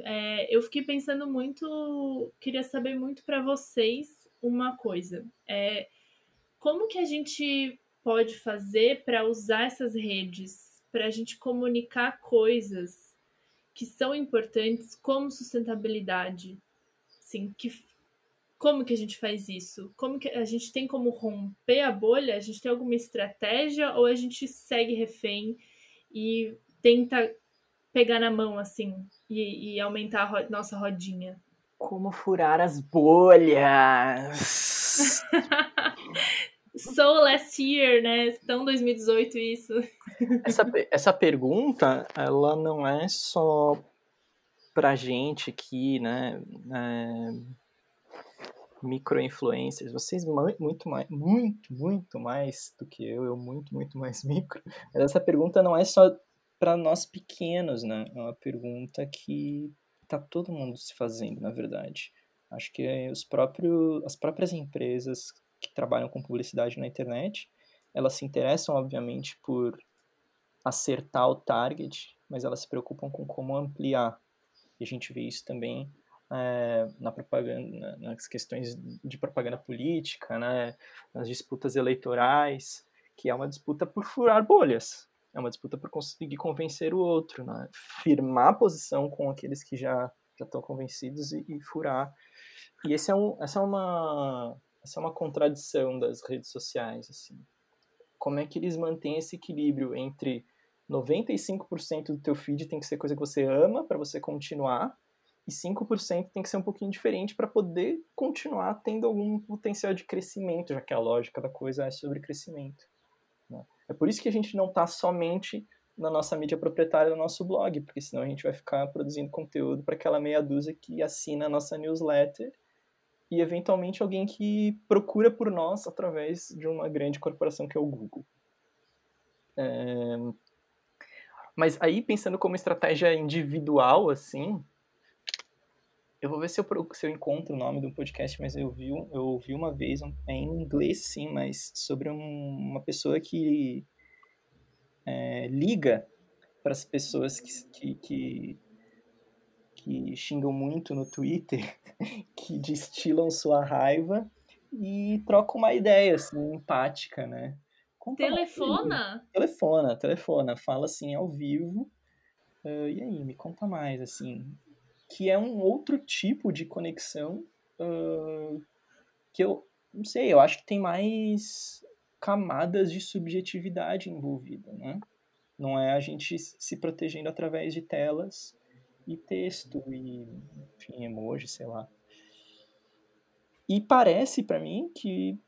é, eu fiquei pensando muito, queria saber muito para vocês uma coisa. É, como que a gente pode fazer para usar essas redes, para a gente comunicar coisas que são importantes como sustentabilidade. Sim, que como que a gente faz isso? Como que a gente tem como romper a bolha? A gente tem alguma estratégia ou a gente segue refém e tenta pegar na mão assim e, e aumentar a ro nossa rodinha? Como furar as bolhas? So last year, né? Tão 2018 isso. Essa, essa pergunta, ela não é só pra gente aqui, né? É, micro-influencers. Vocês muito mais, muito, muito mais do que eu, eu muito, muito mais micro. Mas essa pergunta não é só para nós pequenos, né? É uma pergunta que tá todo mundo se fazendo, na verdade. Acho que os próprios, as próprias empresas que trabalham com publicidade na internet, elas se interessam, obviamente, por acertar o target, mas elas se preocupam com como ampliar. E a gente vê isso também é, na propaganda, nas questões de propaganda política, né, nas disputas eleitorais, que é uma disputa por furar bolhas, é uma disputa por conseguir convencer o outro, né, firmar posição com aqueles que já já estão convencidos e, e furar. E esse é um, essa é uma essa é uma contradição das redes sociais, assim. Como é que eles mantêm esse equilíbrio entre 95% do teu feed tem que ser coisa que você ama para você continuar e 5% tem que ser um pouquinho diferente para poder continuar tendo algum potencial de crescimento, já que a lógica da coisa é sobre crescimento. Né? É por isso que a gente não está somente na nossa mídia proprietária do nosso blog, porque senão a gente vai ficar produzindo conteúdo para aquela meia dúzia que assina a nossa newsletter e eventualmente alguém que procura por nós através de uma grande corporação que é o Google. É... Mas aí, pensando como estratégia individual, assim, eu vou ver se eu, se eu encontro o nome do podcast, mas eu vi, eu ouvi uma vez, é em inglês sim, mas sobre um, uma pessoa que é, liga para as pessoas que, que, que que xingam muito no Twitter, que destilam sua raiva e trocam uma ideia assim, empática, né? Telefona? Telefona, telefona. Fala assim ao vivo. Uh, e aí, me conta mais, assim. Que é um outro tipo de conexão uh, que eu não sei, eu acho que tem mais camadas de subjetividade envolvida, né? Não é a gente se protegendo através de telas e texto e, enfim, emoji, sei lá. E parece para mim que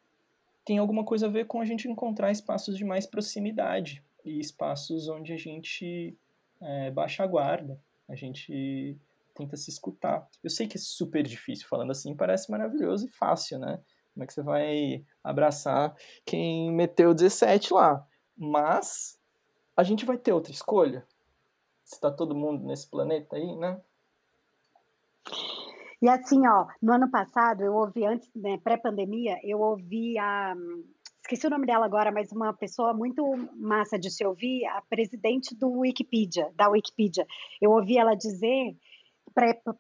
tem alguma coisa a ver com a gente encontrar espaços de mais proximidade e espaços onde a gente é, baixa a guarda, a gente tenta se escutar. Eu sei que é super difícil falando assim, parece maravilhoso e fácil, né? Como é que você vai abraçar quem meteu 17 lá? Mas a gente vai ter outra escolha. Se tá todo mundo nesse planeta aí, né? E assim, ó, no ano passado, eu ouvi antes, né, pré-pandemia, eu ouvi a. Esqueci o nome dela agora, mas uma pessoa muito massa de se ouvir, a presidente do Wikipedia, da Wikipedia. Eu ouvi ela dizer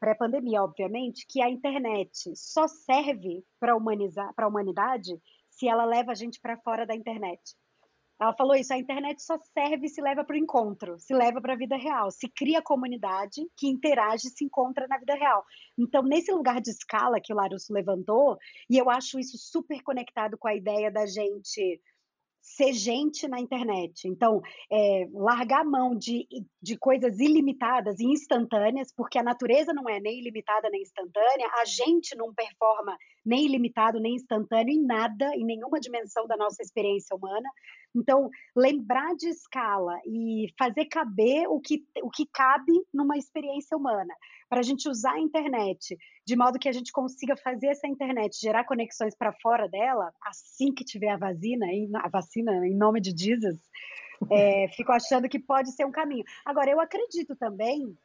pré-pandemia, obviamente, que a internet só serve para a humanidade se ela leva a gente para fora da internet. Ela falou isso, a internet só serve se leva para o encontro, se leva para a vida real, se cria comunidade que interage e se encontra na vida real. Então, nesse lugar de escala que o Larusso levantou, e eu acho isso super conectado com a ideia da gente ser gente na internet. Então, é, largar a mão de, de coisas ilimitadas e instantâneas, porque a natureza não é nem ilimitada nem instantânea, a gente não performa nem ilimitado nem instantâneo em nada, em nenhuma dimensão da nossa experiência humana. Então, lembrar de escala e fazer caber o que, o que cabe numa experiência humana, para a gente usar a internet de modo que a gente consiga fazer essa internet gerar conexões para fora dela, assim que tiver a vacina, a vacina em nome de Jesus, é, fico achando que pode ser um caminho. Agora, eu acredito também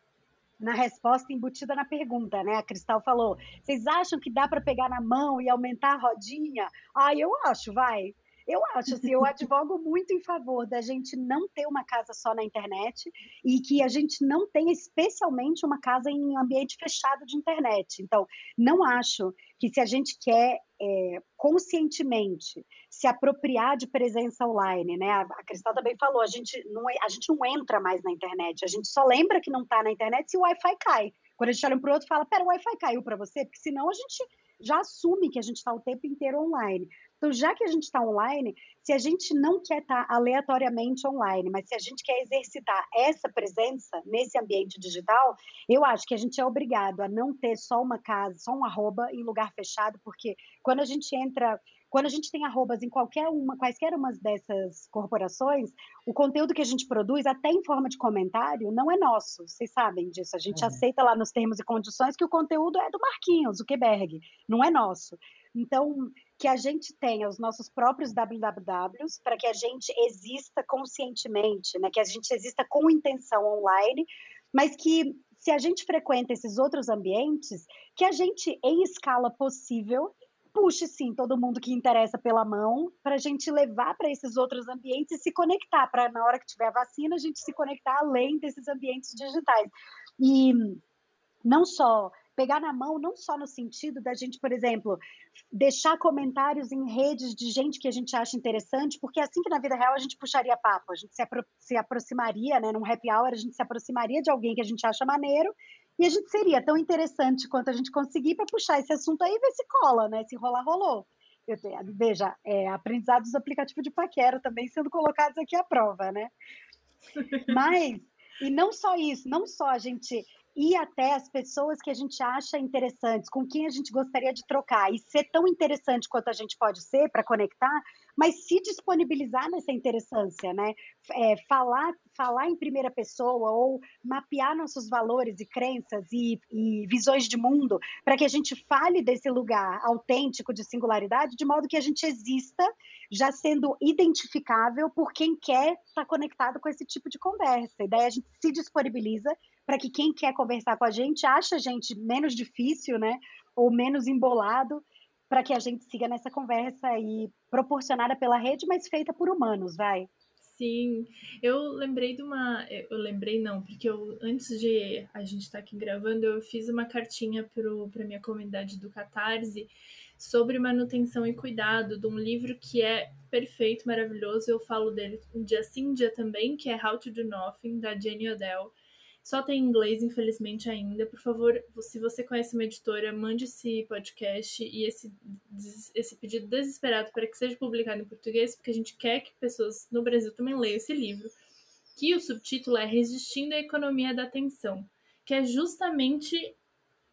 na resposta embutida na pergunta, né? A Cristal falou: vocês acham que dá para pegar na mão e aumentar a rodinha? Ah, eu acho, vai. Eu acho, assim, eu advogo muito em favor da gente não ter uma casa só na internet e que a gente não tenha especialmente uma casa em ambiente fechado de internet. Então, não acho que se a gente quer é, conscientemente se apropriar de presença online, né? A Cristal também falou, a gente não, é, a gente não entra mais na internet, a gente só lembra que não está na internet se o Wi-Fi cai. Quando a gente olha um para o outro, fala, pera, o Wi-Fi caiu para você? Porque senão a gente já assume que a gente está o tempo inteiro online. Então, já que a gente está online, se a gente não quer estar tá aleatoriamente online, mas se a gente quer exercitar essa presença nesse ambiente digital, eu acho que a gente é obrigado a não ter só uma casa, só um arroba em lugar fechado, porque quando a gente entra quando a gente tem arrobas em qualquer uma, quaisquer umas dessas corporações, o conteúdo que a gente produz, até em forma de comentário, não é nosso. Vocês sabem disso. A gente uhum. aceita lá nos termos e condições que o conteúdo é do Marquinhos, Zuckerberg, não é nosso. Então, que a gente tenha os nossos próprios wwws para que a gente exista conscientemente, né? que a gente exista com intenção online, mas que se a gente frequenta esses outros ambientes, que a gente, em escala possível, puxe sim todo mundo que interessa pela mão para a gente levar para esses outros ambientes e se conectar, para na hora que tiver a vacina a gente se conectar além desses ambientes digitais. E não só pegar na mão, não só no sentido da gente, por exemplo, deixar comentários em redes de gente que a gente acha interessante, porque é assim que na vida real a gente puxaria papo, a gente se, apro se aproximaria, né, num happy hour, a gente se aproximaria de alguém que a gente acha maneiro, e a gente seria tão interessante quanto a gente conseguir para puxar esse assunto aí e ver se cola, né, se rolar, rolou. Tenho, veja, é, aprendizados do aplicativo de paquera também sendo colocados aqui à prova, né? Mas, e não só isso, não só a gente ir até as pessoas que a gente acha interessantes, com quem a gente gostaria de trocar e ser tão interessante quanto a gente pode ser para conectar, mas se disponibilizar nessa interessância, né? É, falar, falar em primeira pessoa ou mapear nossos valores e crenças e, e visões de mundo para que a gente fale desse lugar autêntico de singularidade, de modo que a gente exista já sendo identificável por quem quer estar tá conectado com esse tipo de conversa. E daí a gente se disponibiliza para que quem quer conversar com a gente ache a gente menos difícil, né? Ou menos embolado, para que a gente siga nessa conversa aí proporcionada pela rede, mas feita por humanos, vai. Sim, eu lembrei de uma. Eu lembrei não, porque eu, antes de a gente estar tá aqui gravando, eu fiz uma cartinha para minha comunidade do Catarse sobre manutenção e cuidado, de um livro que é perfeito, maravilhoso. Eu falo dele um dia sim, um dia também, que é How to Do Nothing, da Jenny Odell. Só tem em inglês, infelizmente, ainda. Por favor, se você conhece uma editora, mande esse podcast e esse, esse pedido desesperado para que seja publicado em português, porque a gente quer que pessoas no Brasil também leiam esse livro. Que o subtítulo é Resistindo à Economia da Atenção, que é justamente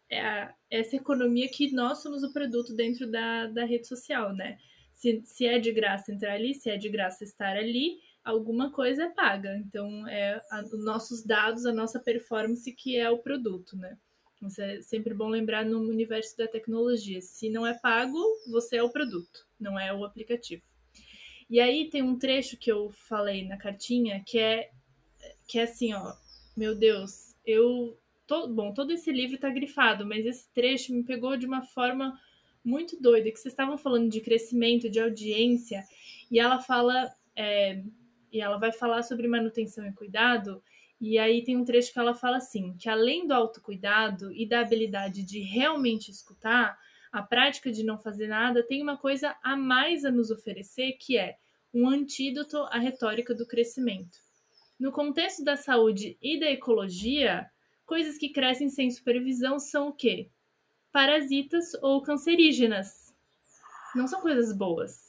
é essa economia que nós somos o produto dentro da, da rede social, né? Se, se é de graça entrar ali, se é de graça estar ali, alguma coisa é paga. Então, é os nossos dados, a nossa performance que é o produto, né? Isso é sempre bom lembrar no universo da tecnologia. Se não é pago, você é o produto, não é o aplicativo. E aí tem um trecho que eu falei na cartinha que é que é assim, ó, meu Deus, eu todo, bom, todo esse livro está grifado, mas esse trecho me pegou de uma forma muito doida, que vocês estavam falando de crescimento, de audiência, e ela fala, é, e ela vai falar sobre manutenção e cuidado, e aí tem um trecho que ela fala assim, que além do autocuidado e da habilidade de realmente escutar, a prática de não fazer nada tem uma coisa a mais a nos oferecer, que é um antídoto à retórica do crescimento. No contexto da saúde e da ecologia, Coisas que crescem sem supervisão são o quê? Parasitas ou cancerígenas. Não são coisas boas.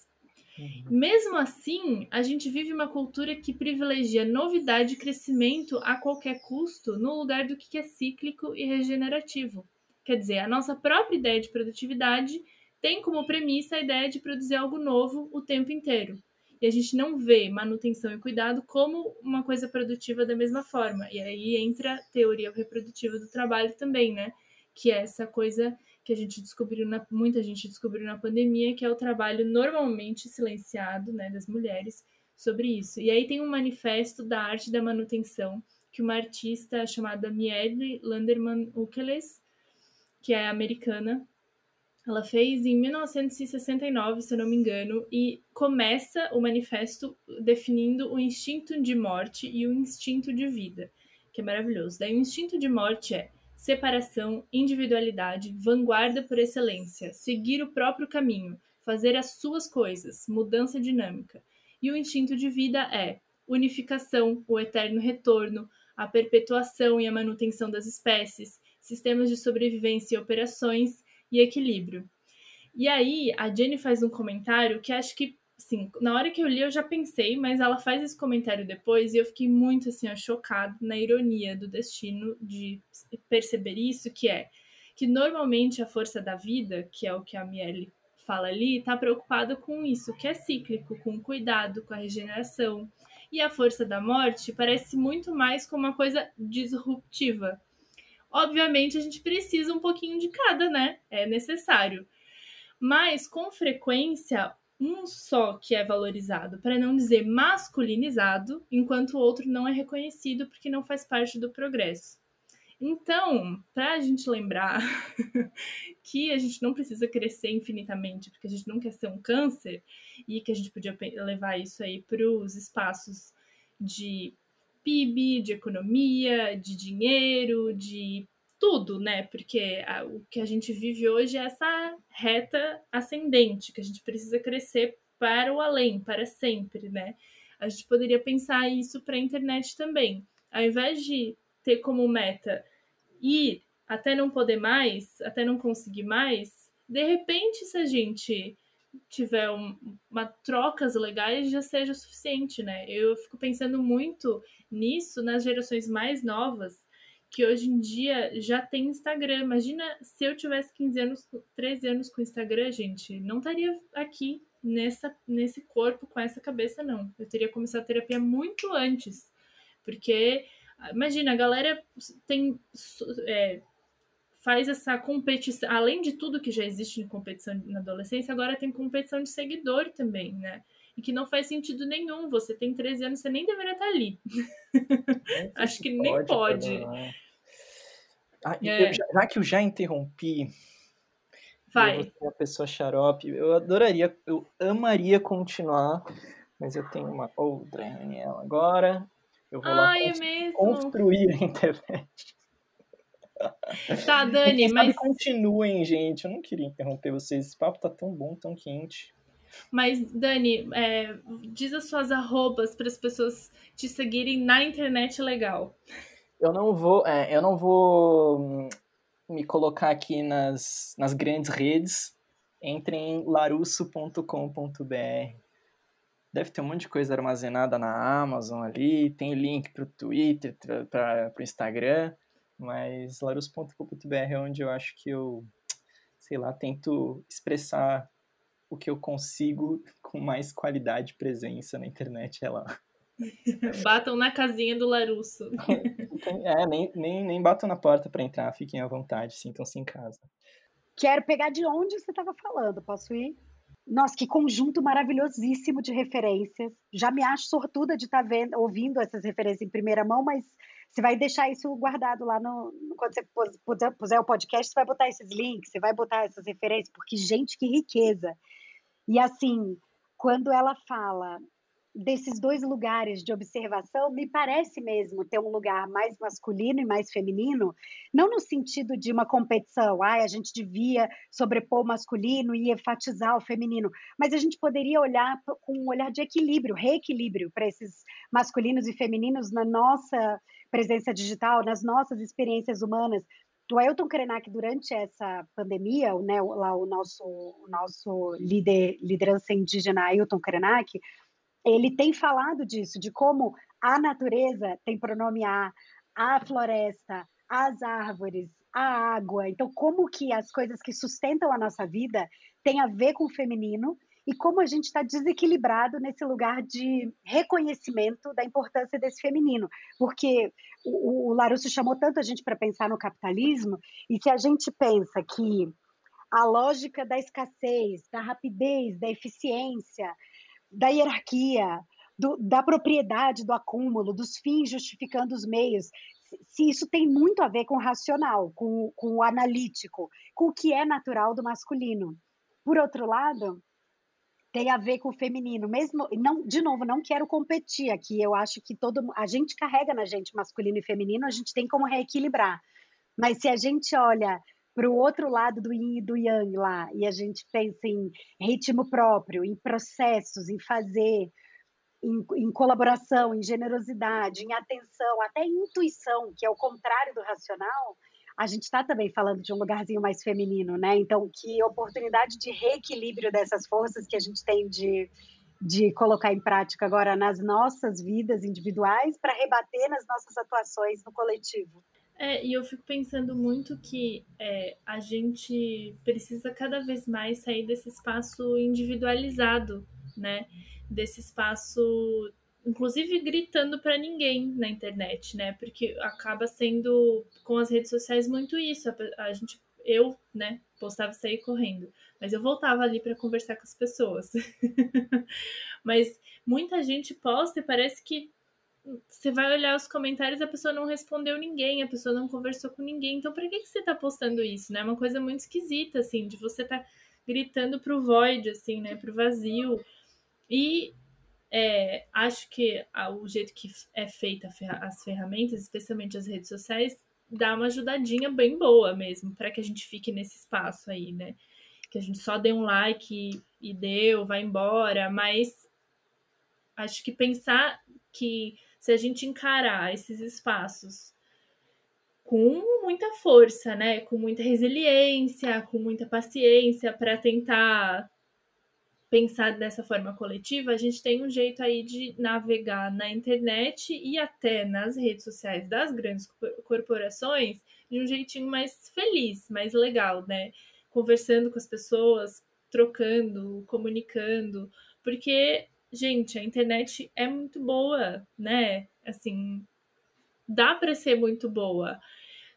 Uhum. Mesmo assim, a gente vive uma cultura que privilegia novidade e crescimento a qualquer custo, no lugar do que é cíclico e regenerativo. Quer dizer, a nossa própria ideia de produtividade tem como premissa a ideia de produzir algo novo o tempo inteiro e a gente não vê manutenção e cuidado como uma coisa produtiva da mesma forma. E aí entra a teoria reprodutiva do trabalho também, né? Que é essa coisa que a gente descobriu, na, muita gente descobriu na pandemia, que é o trabalho normalmente silenciado, né, das mulheres sobre isso. E aí tem um manifesto da arte da manutenção que uma artista chamada Miele Landerman Ukeles, que é americana, ela fez em 1969, se eu não me engano, e começa o manifesto definindo o instinto de morte e o instinto de vida, que é maravilhoso. Daí o instinto de morte é separação, individualidade, vanguarda por excelência, seguir o próprio caminho, fazer as suas coisas, mudança dinâmica. E o instinto de vida é unificação, o eterno retorno, a perpetuação e a manutenção das espécies, sistemas de sobrevivência e operações e equilíbrio. E aí, a Jenny faz um comentário que acho que, assim, na hora que eu li eu já pensei, mas ela faz esse comentário depois e eu fiquei muito, assim, chocado na ironia do destino de perceber isso, que é que normalmente a força da vida, que é o que a Miele fala ali, está preocupada com isso, que é cíclico, com cuidado, com a regeneração. E a força da morte parece muito mais como uma coisa disruptiva, Obviamente, a gente precisa um pouquinho de cada, né? É necessário. Mas, com frequência, um só que é valorizado, para não dizer masculinizado, enquanto o outro não é reconhecido porque não faz parte do progresso. Então, para a gente lembrar que a gente não precisa crescer infinitamente, porque a gente não quer ser um câncer, e que a gente podia levar isso aí para os espaços de PIB, de economia, de dinheiro, de tudo, né? Porque a, o que a gente vive hoje é essa reta ascendente, que a gente precisa crescer para o além, para sempre, né? A gente poderia pensar isso para a internet também. Ao invés de ter como meta ir até não poder mais, até não conseguir mais, de repente, se a gente tiver um, uma trocas legais já seja o suficiente, né? Eu fico pensando muito nisso nas gerações mais novas, que hoje em dia já tem Instagram. Imagina se eu tivesse 15 anos, 13 anos com Instagram, gente, não estaria aqui nessa, nesse corpo, com essa cabeça, não. Eu teria começado a terapia muito antes. Porque, imagina, a galera tem é, faz essa competição, além de tudo que já existe em competição na adolescência, agora tem competição de seguidor também, né? E que não faz sentido nenhum. Você tem 13 anos, você nem deveria estar ali. Acho que, nem pode. Ah, é. já, já, que eu já interrompi. Vai. Eu a pessoa xarope. Eu adoraria, eu amaria continuar, mas eu tenho uma outra reunião agora. Eu vou Ai, lá é construir a internet. Tá, Dani, mas. continuem, gente. Eu não queria interromper vocês. Esse papo tá tão bom, tão quente. Mas, Dani, é, diz as suas arrobas para as pessoas te seguirem na internet legal. Eu não vou, é, eu não vou hum, me colocar aqui nas, nas grandes redes. Entrem em larusso.com.br. Deve ter um monte de coisa armazenada na Amazon ali. Tem link para o Twitter, para o Instagram. Mas larusso.com.br é onde eu acho que eu, sei lá, tento expressar o que eu consigo com mais qualidade e presença na internet é lá. Batam na casinha do Larusso. é, nem, nem, nem batam na porta para entrar, fiquem à vontade, sintam-se em casa. Quero pegar de onde você estava falando, posso ir? Nossa, que conjunto maravilhosíssimo de referências. Já me acho sortuda de estar tá vendo, ouvindo essas referências em primeira mão, mas você vai deixar isso guardado lá no. Quando você puser, puser o podcast, você vai botar esses links, você vai botar essas referências, porque, gente, que riqueza. E assim, quando ela fala desses dois lugares de observação, me parece mesmo ter um lugar mais masculino e mais feminino, não no sentido de uma competição, ah, a gente devia sobrepor o masculino e enfatizar o feminino, mas a gente poderia olhar com um olhar de equilíbrio, reequilíbrio para esses masculinos e femininos na nossa presença digital, nas nossas experiências humanas, do Ailton Krenak durante essa pandemia, né, lá o nosso, o nosso líder, liderança indígena Ailton Krenak, ele tem falado disso, de como a natureza tem pronome a, a floresta, as árvores, a água. Então, como que as coisas que sustentam a nossa vida têm a ver com o feminino e como a gente está desequilibrado nesse lugar de reconhecimento da importância desse feminino. Porque o, o Larusso chamou tanto a gente para pensar no capitalismo, e se a gente pensa que a lógica da escassez, da rapidez, da eficiência, da hierarquia, do, da propriedade, do acúmulo, dos fins justificando os meios, se isso tem muito a ver com o racional, com, com o analítico, com o que é natural do masculino. Por outro lado, tem a ver com o feminino. Mesmo, não, de novo, não quero competir aqui. Eu acho que todo a gente carrega na gente masculino e feminino, a gente tem como reequilibrar. Mas se a gente olha para o outro lado do yin e do yang lá, e a gente pensa em ritmo próprio, em processos, em fazer, em, em colaboração, em generosidade, em atenção, até intuição, que é o contrário do racional, a gente está também falando de um lugarzinho mais feminino, né? Então, que oportunidade de reequilíbrio dessas forças que a gente tem de, de colocar em prática agora nas nossas vidas individuais para rebater nas nossas atuações no coletivo. É, e eu fico pensando muito que é, a gente precisa cada vez mais sair desse espaço individualizado, né? Desse espaço inclusive gritando para ninguém na internet, né? Porque acaba sendo com as redes sociais muito isso. A, a gente, eu, né, postava sair correndo, mas eu voltava ali para conversar com as pessoas. mas muita gente posta e parece que você vai olhar os comentários, a pessoa não respondeu ninguém, a pessoa não conversou com ninguém. Então, para que, que você tá postando isso, né? É uma coisa muito esquisita, assim, de você tá gritando pro void, assim, né? Pro vazio. E é, acho que o jeito que é feita as ferramentas, especialmente as redes sociais, dá uma ajudadinha bem boa mesmo, para que a gente fique nesse espaço aí, né? Que a gente só dê um like e deu, vai embora, mas acho que pensar que se a gente encarar esses espaços com muita força, né, com muita resiliência, com muita paciência para tentar pensar dessa forma coletiva, a gente tem um jeito aí de navegar na internet e até nas redes sociais das grandes corporações de um jeitinho mais feliz, mais legal, né? Conversando com as pessoas, trocando, comunicando, porque, gente, a internet é muito boa, né? Assim, dá para ser muito boa.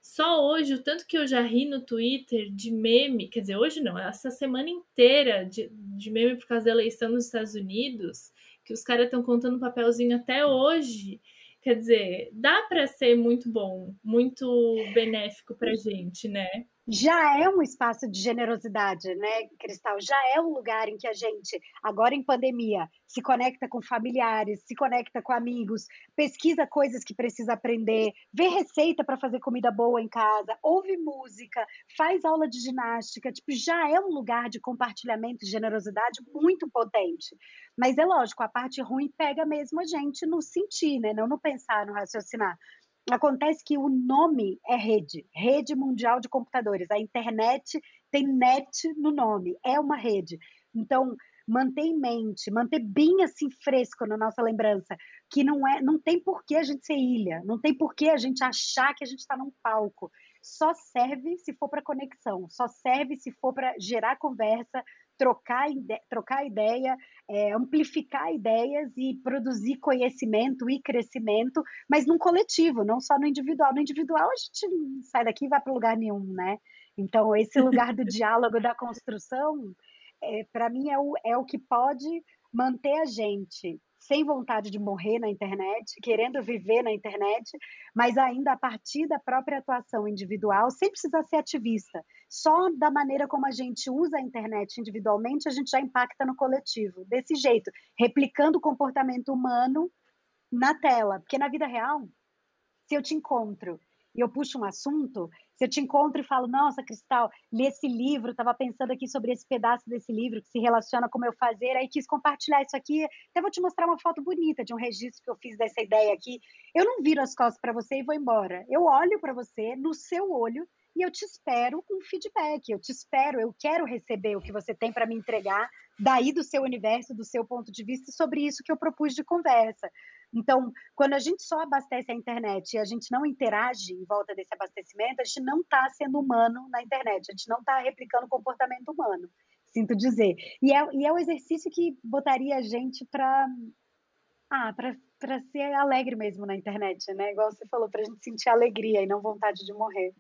Só hoje, o tanto que eu já ri no Twitter de meme, quer dizer, hoje não, essa semana inteira de, de meme por causa da eleição nos Estados Unidos, que os caras estão contando papelzinho até hoje. Quer dizer, dá para ser muito bom, muito benéfico pra gente, né? Já é um espaço de generosidade, né, Cristal? Já é um lugar em que a gente, agora em pandemia, se conecta com familiares, se conecta com amigos, pesquisa coisas que precisa aprender, vê receita para fazer comida boa em casa, ouve música, faz aula de ginástica. Tipo, já é um lugar de compartilhamento e generosidade muito potente. Mas é lógico, a parte ruim pega mesmo a gente no sentir, né? Não no pensar, no raciocinar. Acontece que o nome é rede, rede mundial de computadores. A internet tem net no nome, é uma rede. Então, manter em mente, manter bem assim fresco na nossa lembrança, que não é, não tem por que a gente ser ilha, não tem por que a gente achar que a gente está num palco. Só serve se for para conexão, só serve se for para gerar conversa, trocar, trocar ideia, é, amplificar ideias e produzir conhecimento e crescimento, mas num coletivo, não só no individual. No individual a gente sai daqui e vai para lugar nenhum, né? Então, esse lugar do diálogo, da construção, é, para mim é o, é o que pode manter a gente sem vontade de morrer na internet, querendo viver na internet, mas ainda a partir da própria atuação individual, sem precisar ser ativista. Só da maneira como a gente usa a internet individualmente, a gente já impacta no coletivo. Desse jeito, replicando o comportamento humano na tela. Porque na vida real, se eu te encontro e eu puxo um assunto, se eu te encontro e falo, nossa, Cristal, li esse livro, estava pensando aqui sobre esse pedaço desse livro que se relaciona com o meu fazer, aí quis compartilhar isso aqui, até vou te mostrar uma foto bonita de um registro que eu fiz dessa ideia aqui. Eu não viro as costas para você e vou embora. Eu olho para você, no seu olho, e eu te espero com feedback, eu te espero, eu quero receber o que você tem para me entregar, daí do seu universo, do seu ponto de vista, sobre isso que eu propus de conversa. Então, quando a gente só abastece a internet e a gente não interage em volta desse abastecimento, a gente não está sendo humano na internet, a gente não está replicando o comportamento humano, sinto dizer. E é, e é um exercício que botaria a gente para. Ah, para ser alegre mesmo na internet, né? Igual você falou, para a gente sentir alegria e não vontade de morrer.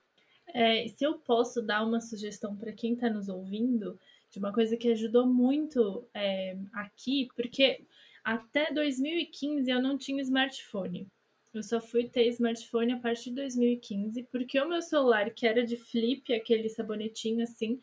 É, se eu posso dar uma sugestão para quem está nos ouvindo, de uma coisa que ajudou muito é, aqui, porque até 2015 eu não tinha smartphone. Eu só fui ter smartphone a partir de 2015, porque o meu celular, que era de flip, aquele sabonetinho assim,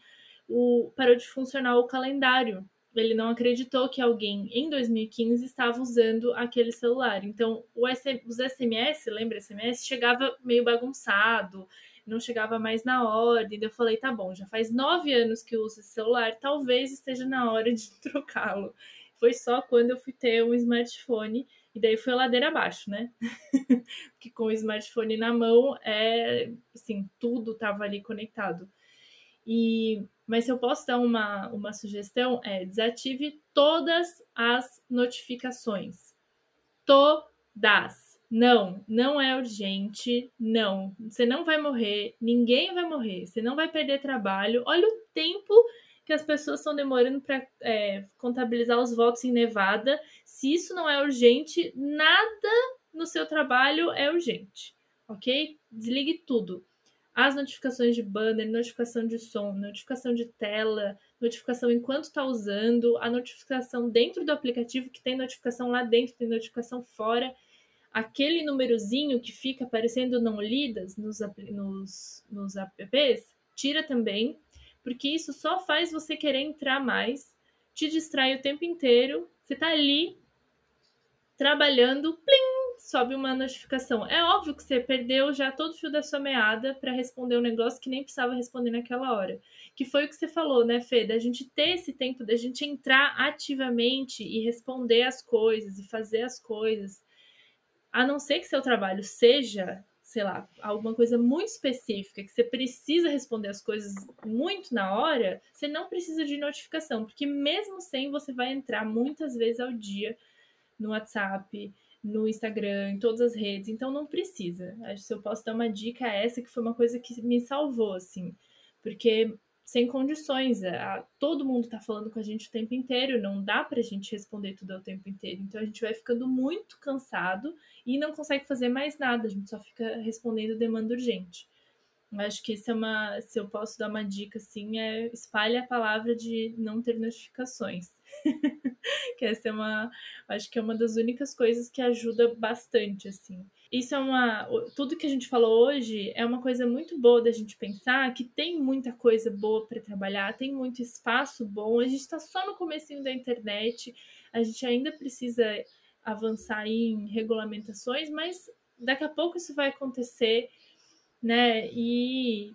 o, parou de funcionar o calendário. Ele não acreditou que alguém em 2015 estava usando aquele celular. Então, SM, os SMS, lembra SMS, chegava meio bagunçado, não chegava mais na ordem. Eu falei, tá bom, já faz nove anos que uso esse celular, talvez esteja na hora de trocá-lo foi só quando eu fui ter um smartphone e daí foi ladeira abaixo, né? Porque com o smartphone na mão, é assim, tudo tava ali conectado. E mas se eu posso dar uma, uma sugestão, é desative todas as notificações. Todas. Não, não é urgente. Não, você não vai morrer. Ninguém vai morrer. Você não vai perder trabalho. Olha o tempo que as pessoas estão demorando para é, contabilizar os votos em Nevada. Se isso não é urgente, nada no seu trabalho é urgente, ok? Desligue tudo. As notificações de banner, notificação de som, notificação de tela, notificação enquanto está usando, a notificação dentro do aplicativo, que tem notificação lá dentro, tem notificação fora. Aquele númerozinho que fica aparecendo não lidas nos, nos, nos apps, tira também porque isso só faz você querer entrar mais, te distrai o tempo inteiro. Você tá ali trabalhando, plim, sobe uma notificação. É óbvio que você perdeu já todo o fio da sua meada para responder um negócio que nem precisava responder naquela hora. Que foi o que você falou, né, Fê? Da gente ter esse tempo, da gente entrar ativamente e responder as coisas e fazer as coisas. A não ser que seu trabalho seja sei lá, alguma coisa muito específica, que você precisa responder as coisas muito na hora, você não precisa de notificação, porque mesmo sem você vai entrar muitas vezes ao dia no WhatsApp, no Instagram, em todas as redes, então não precisa. Acho que eu posso dar uma dica essa que foi uma coisa que me salvou assim, porque sem condições. É, a, todo mundo está falando com a gente o tempo inteiro, não dá para a gente responder tudo ao tempo inteiro. Então a gente vai ficando muito cansado e não consegue fazer mais nada, a gente só fica respondendo demanda urgente. Eu acho que isso é uma. Se eu posso dar uma dica assim, é espalhe a palavra de não ter notificações. que essa é uma. Acho que é uma das únicas coisas que ajuda bastante, assim. Isso é uma. Tudo que a gente falou hoje é uma coisa muito boa da gente pensar que tem muita coisa boa para trabalhar, tem muito espaço bom. A gente está só no comecinho da internet, a gente ainda precisa avançar em regulamentações, mas daqui a pouco isso vai acontecer, né? E,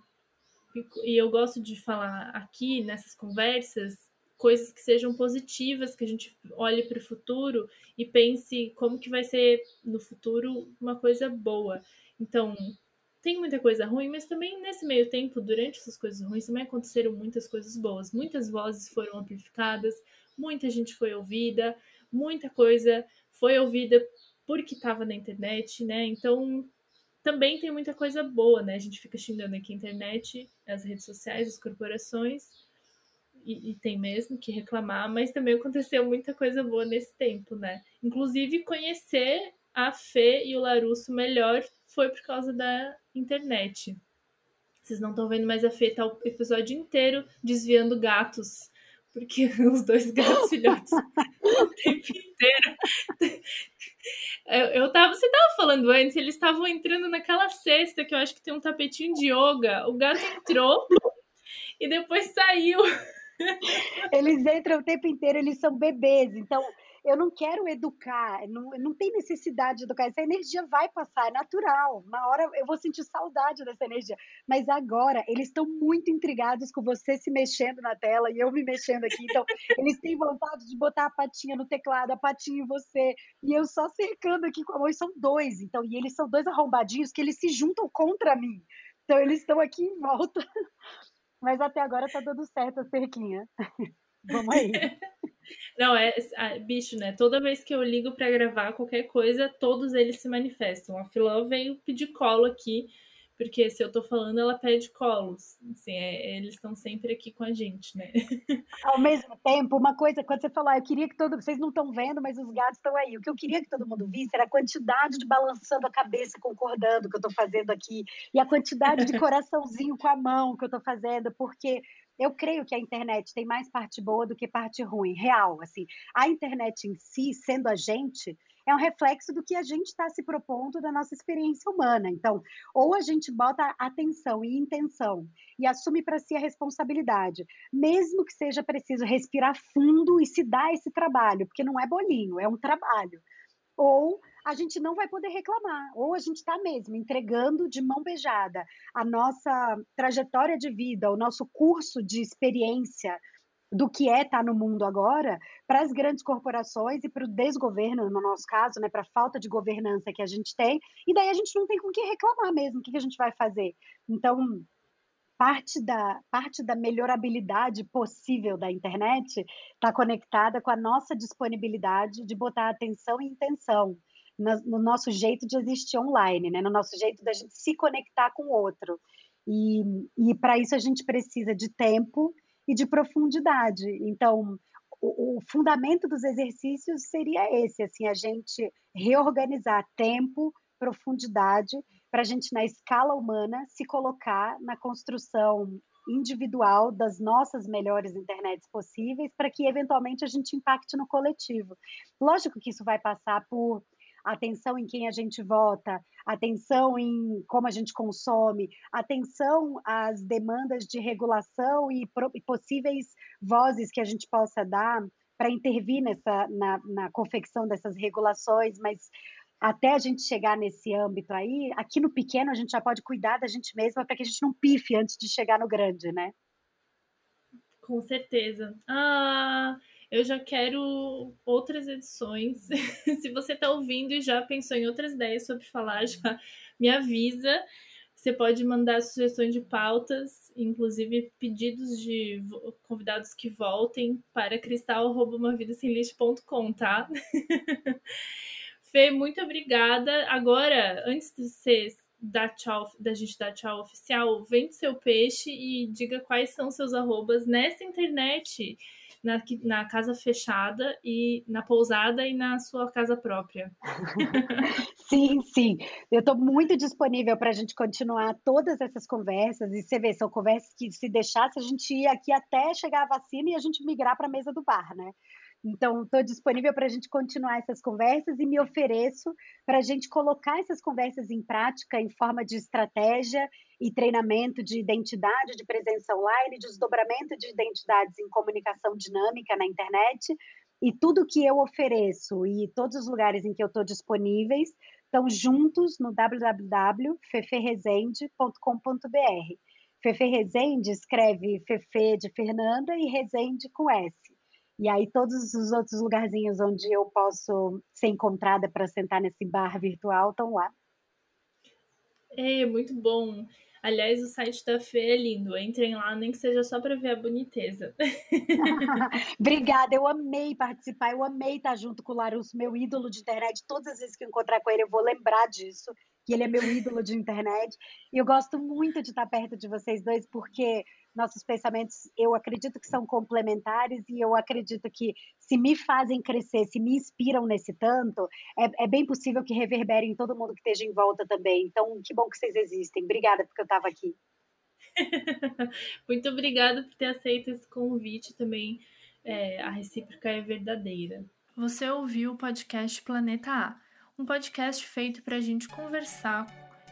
e eu gosto de falar aqui nessas conversas coisas que sejam positivas, que a gente olhe para o futuro e pense como que vai ser no futuro uma coisa boa. Então, tem muita coisa ruim, mas também nesse meio tempo, durante essas coisas ruins, também aconteceram muitas coisas boas. Muitas vozes foram amplificadas, muita gente foi ouvida, muita coisa foi ouvida porque estava na internet, né? Então, também tem muita coisa boa, né? A gente fica xingando aqui a internet, as redes sociais, as corporações, e, e, tem mesmo que reclamar, mas também aconteceu muita coisa boa nesse tempo, né? Inclusive, conhecer a Fê e o Larusso melhor foi por causa da internet. Vocês não estão vendo, mas a Fê tá o episódio inteiro desviando gatos, porque os dois gatos filhotes o tempo inteiro. Eu, eu tava, você tava falando antes, eles estavam entrando naquela cesta que eu acho que tem um tapetinho de yoga. O gato entrou e depois saiu. Eles entram o tempo inteiro, eles são bebês, então eu não quero educar, não, não tem necessidade de educar. Essa energia vai passar, é natural. Uma hora eu vou sentir saudade dessa energia. Mas agora eles estão muito intrigados com você se mexendo na tela e eu me mexendo aqui. Então, eles têm vontade de botar a patinha no teclado, a patinha em você. E eu só cercando aqui com a mão. E são dois. Então, e eles são dois arrombadinhos que eles se juntam contra mim. Então, eles estão aqui em volta mas até agora tá dando certo a cerquinha. Vamos aí. Não, é, é bicho, né? Toda vez que eu ligo para gravar qualquer coisa, todos eles se manifestam. A Filó veio pedir colo aqui porque se eu tô falando, ela pede colos. Assim, é, eles estão sempre aqui com a gente, né? Ao mesmo tempo, uma coisa, quando você falar, ah, eu queria que todo. Vocês não estão vendo, mas os gatos estão aí. O que eu queria que todo mundo visse era a quantidade de balançando a cabeça, concordando que eu tô fazendo aqui, e a quantidade de coraçãozinho com a mão que eu tô fazendo, porque eu creio que a internet tem mais parte boa do que parte ruim, real. Assim, a internet em si, sendo a gente, é um reflexo do que a gente está se propondo da nossa experiência humana. Então, ou a gente bota atenção e intenção e assume para si a responsabilidade, mesmo que seja preciso respirar fundo e se dar esse trabalho, porque não é bolinho, é um trabalho. Ou a gente não vai poder reclamar, ou a gente está mesmo entregando de mão beijada a nossa trajetória de vida, o nosso curso de experiência do que é estar tá no mundo agora para as grandes corporações e para o desgoverno, no nosso caso, né, para a falta de governança que a gente tem, e daí a gente não tem com que reclamar mesmo, o que, que a gente vai fazer? Então, parte da, parte da melhorabilidade possível da internet está conectada com a nossa disponibilidade de botar atenção e intenção no nosso jeito de existir online, né, no nosso jeito da gente se conectar com o outro. E, e para isso a gente precisa de tempo e de profundidade. Então, o, o, fundamento dos exercícios seria esse, assim, a gente reorganizar tempo, profundidade, para a gente, na escala humana, se colocar na construção individual das nossas melhores internets possíveis, para que, eventualmente, a gente impacte no coletivo. Lógico que isso vai passar por atenção em quem a gente vota, atenção em como a gente consome, atenção às demandas de regulação e, possíveis vozes que a gente possa dar para intervir nessa, na, na confecção dessas regulações, mas até a gente chegar nesse âmbito aí, aqui no pequeno a gente já pode cuidar da gente mesma para que a gente não pife antes de chegar no grande, né? Com certeza. Ah, eu já quero outras edições. Se você está ouvindo e já pensou em outras ideias sobre falar, já me avisa. Você pode mandar sugestões de pautas, inclusive pedidos de convidados que voltem para cristal.umavidasemlixo.com, tá? Fê, muito obrigada. Agora, antes de você dar tchau, da gente dar tchau oficial, vende seu peixe e diga quais são seus arrobas nessa internet na, na casa fechada e na pousada e na sua casa própria. sim, sim. Eu estou muito disponível para a gente continuar todas essas conversas. E você vê, são conversas que se deixasse, a gente ia aqui até chegar a vacina e a gente migrar para a mesa do bar, né? Então, estou disponível para a gente continuar essas conversas e me ofereço para a gente colocar essas conversas em prática em forma de estratégia e treinamento de identidade, de presença online, desdobramento de identidades em comunicação dinâmica na internet. E tudo que eu ofereço e todos os lugares em que eu estou disponíveis estão juntos no www.feferezende.com.br. Fefe Rezende escreve Fefe de Fernanda e Rezende com S. E aí todos os outros lugarzinhos onde eu posso ser encontrada para sentar nesse bar virtual estão lá. É, muito bom. Aliás, o site da Fê é lindo. Entrem lá, nem que seja só para ver a boniteza. Obrigada, eu amei participar, eu amei estar junto com o Larus, meu ídolo de internet. Todas as vezes que eu encontrar com ele, eu vou lembrar disso que ele é meu ídolo de internet. E eu gosto muito de estar perto de vocês dois, porque nossos pensamentos, eu acredito que são complementares e eu acredito que se me fazem crescer, se me inspiram nesse tanto, é, é bem possível que reverberem todo mundo que esteja em volta também. Então, que bom que vocês existem. Obrigada porque eu estava aqui. Muito obrigada por ter aceito esse convite também. É, a recíproca é verdadeira. Você ouviu o podcast Planeta A um podcast feito para a gente conversar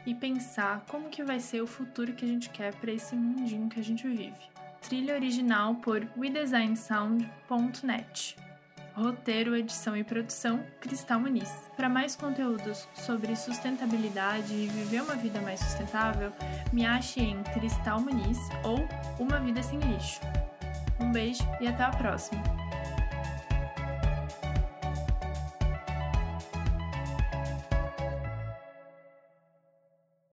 e pensar como que vai ser o futuro que a gente quer para esse mundinho que a gente vive. Trilha original por WeDesignSound.net. Roteiro, edição e produção, Cristal Muniz. Para mais conteúdos sobre sustentabilidade e viver uma vida mais sustentável, me ache em Cristal Muniz ou Uma Vida Sem Lixo. Um beijo e até a próxima!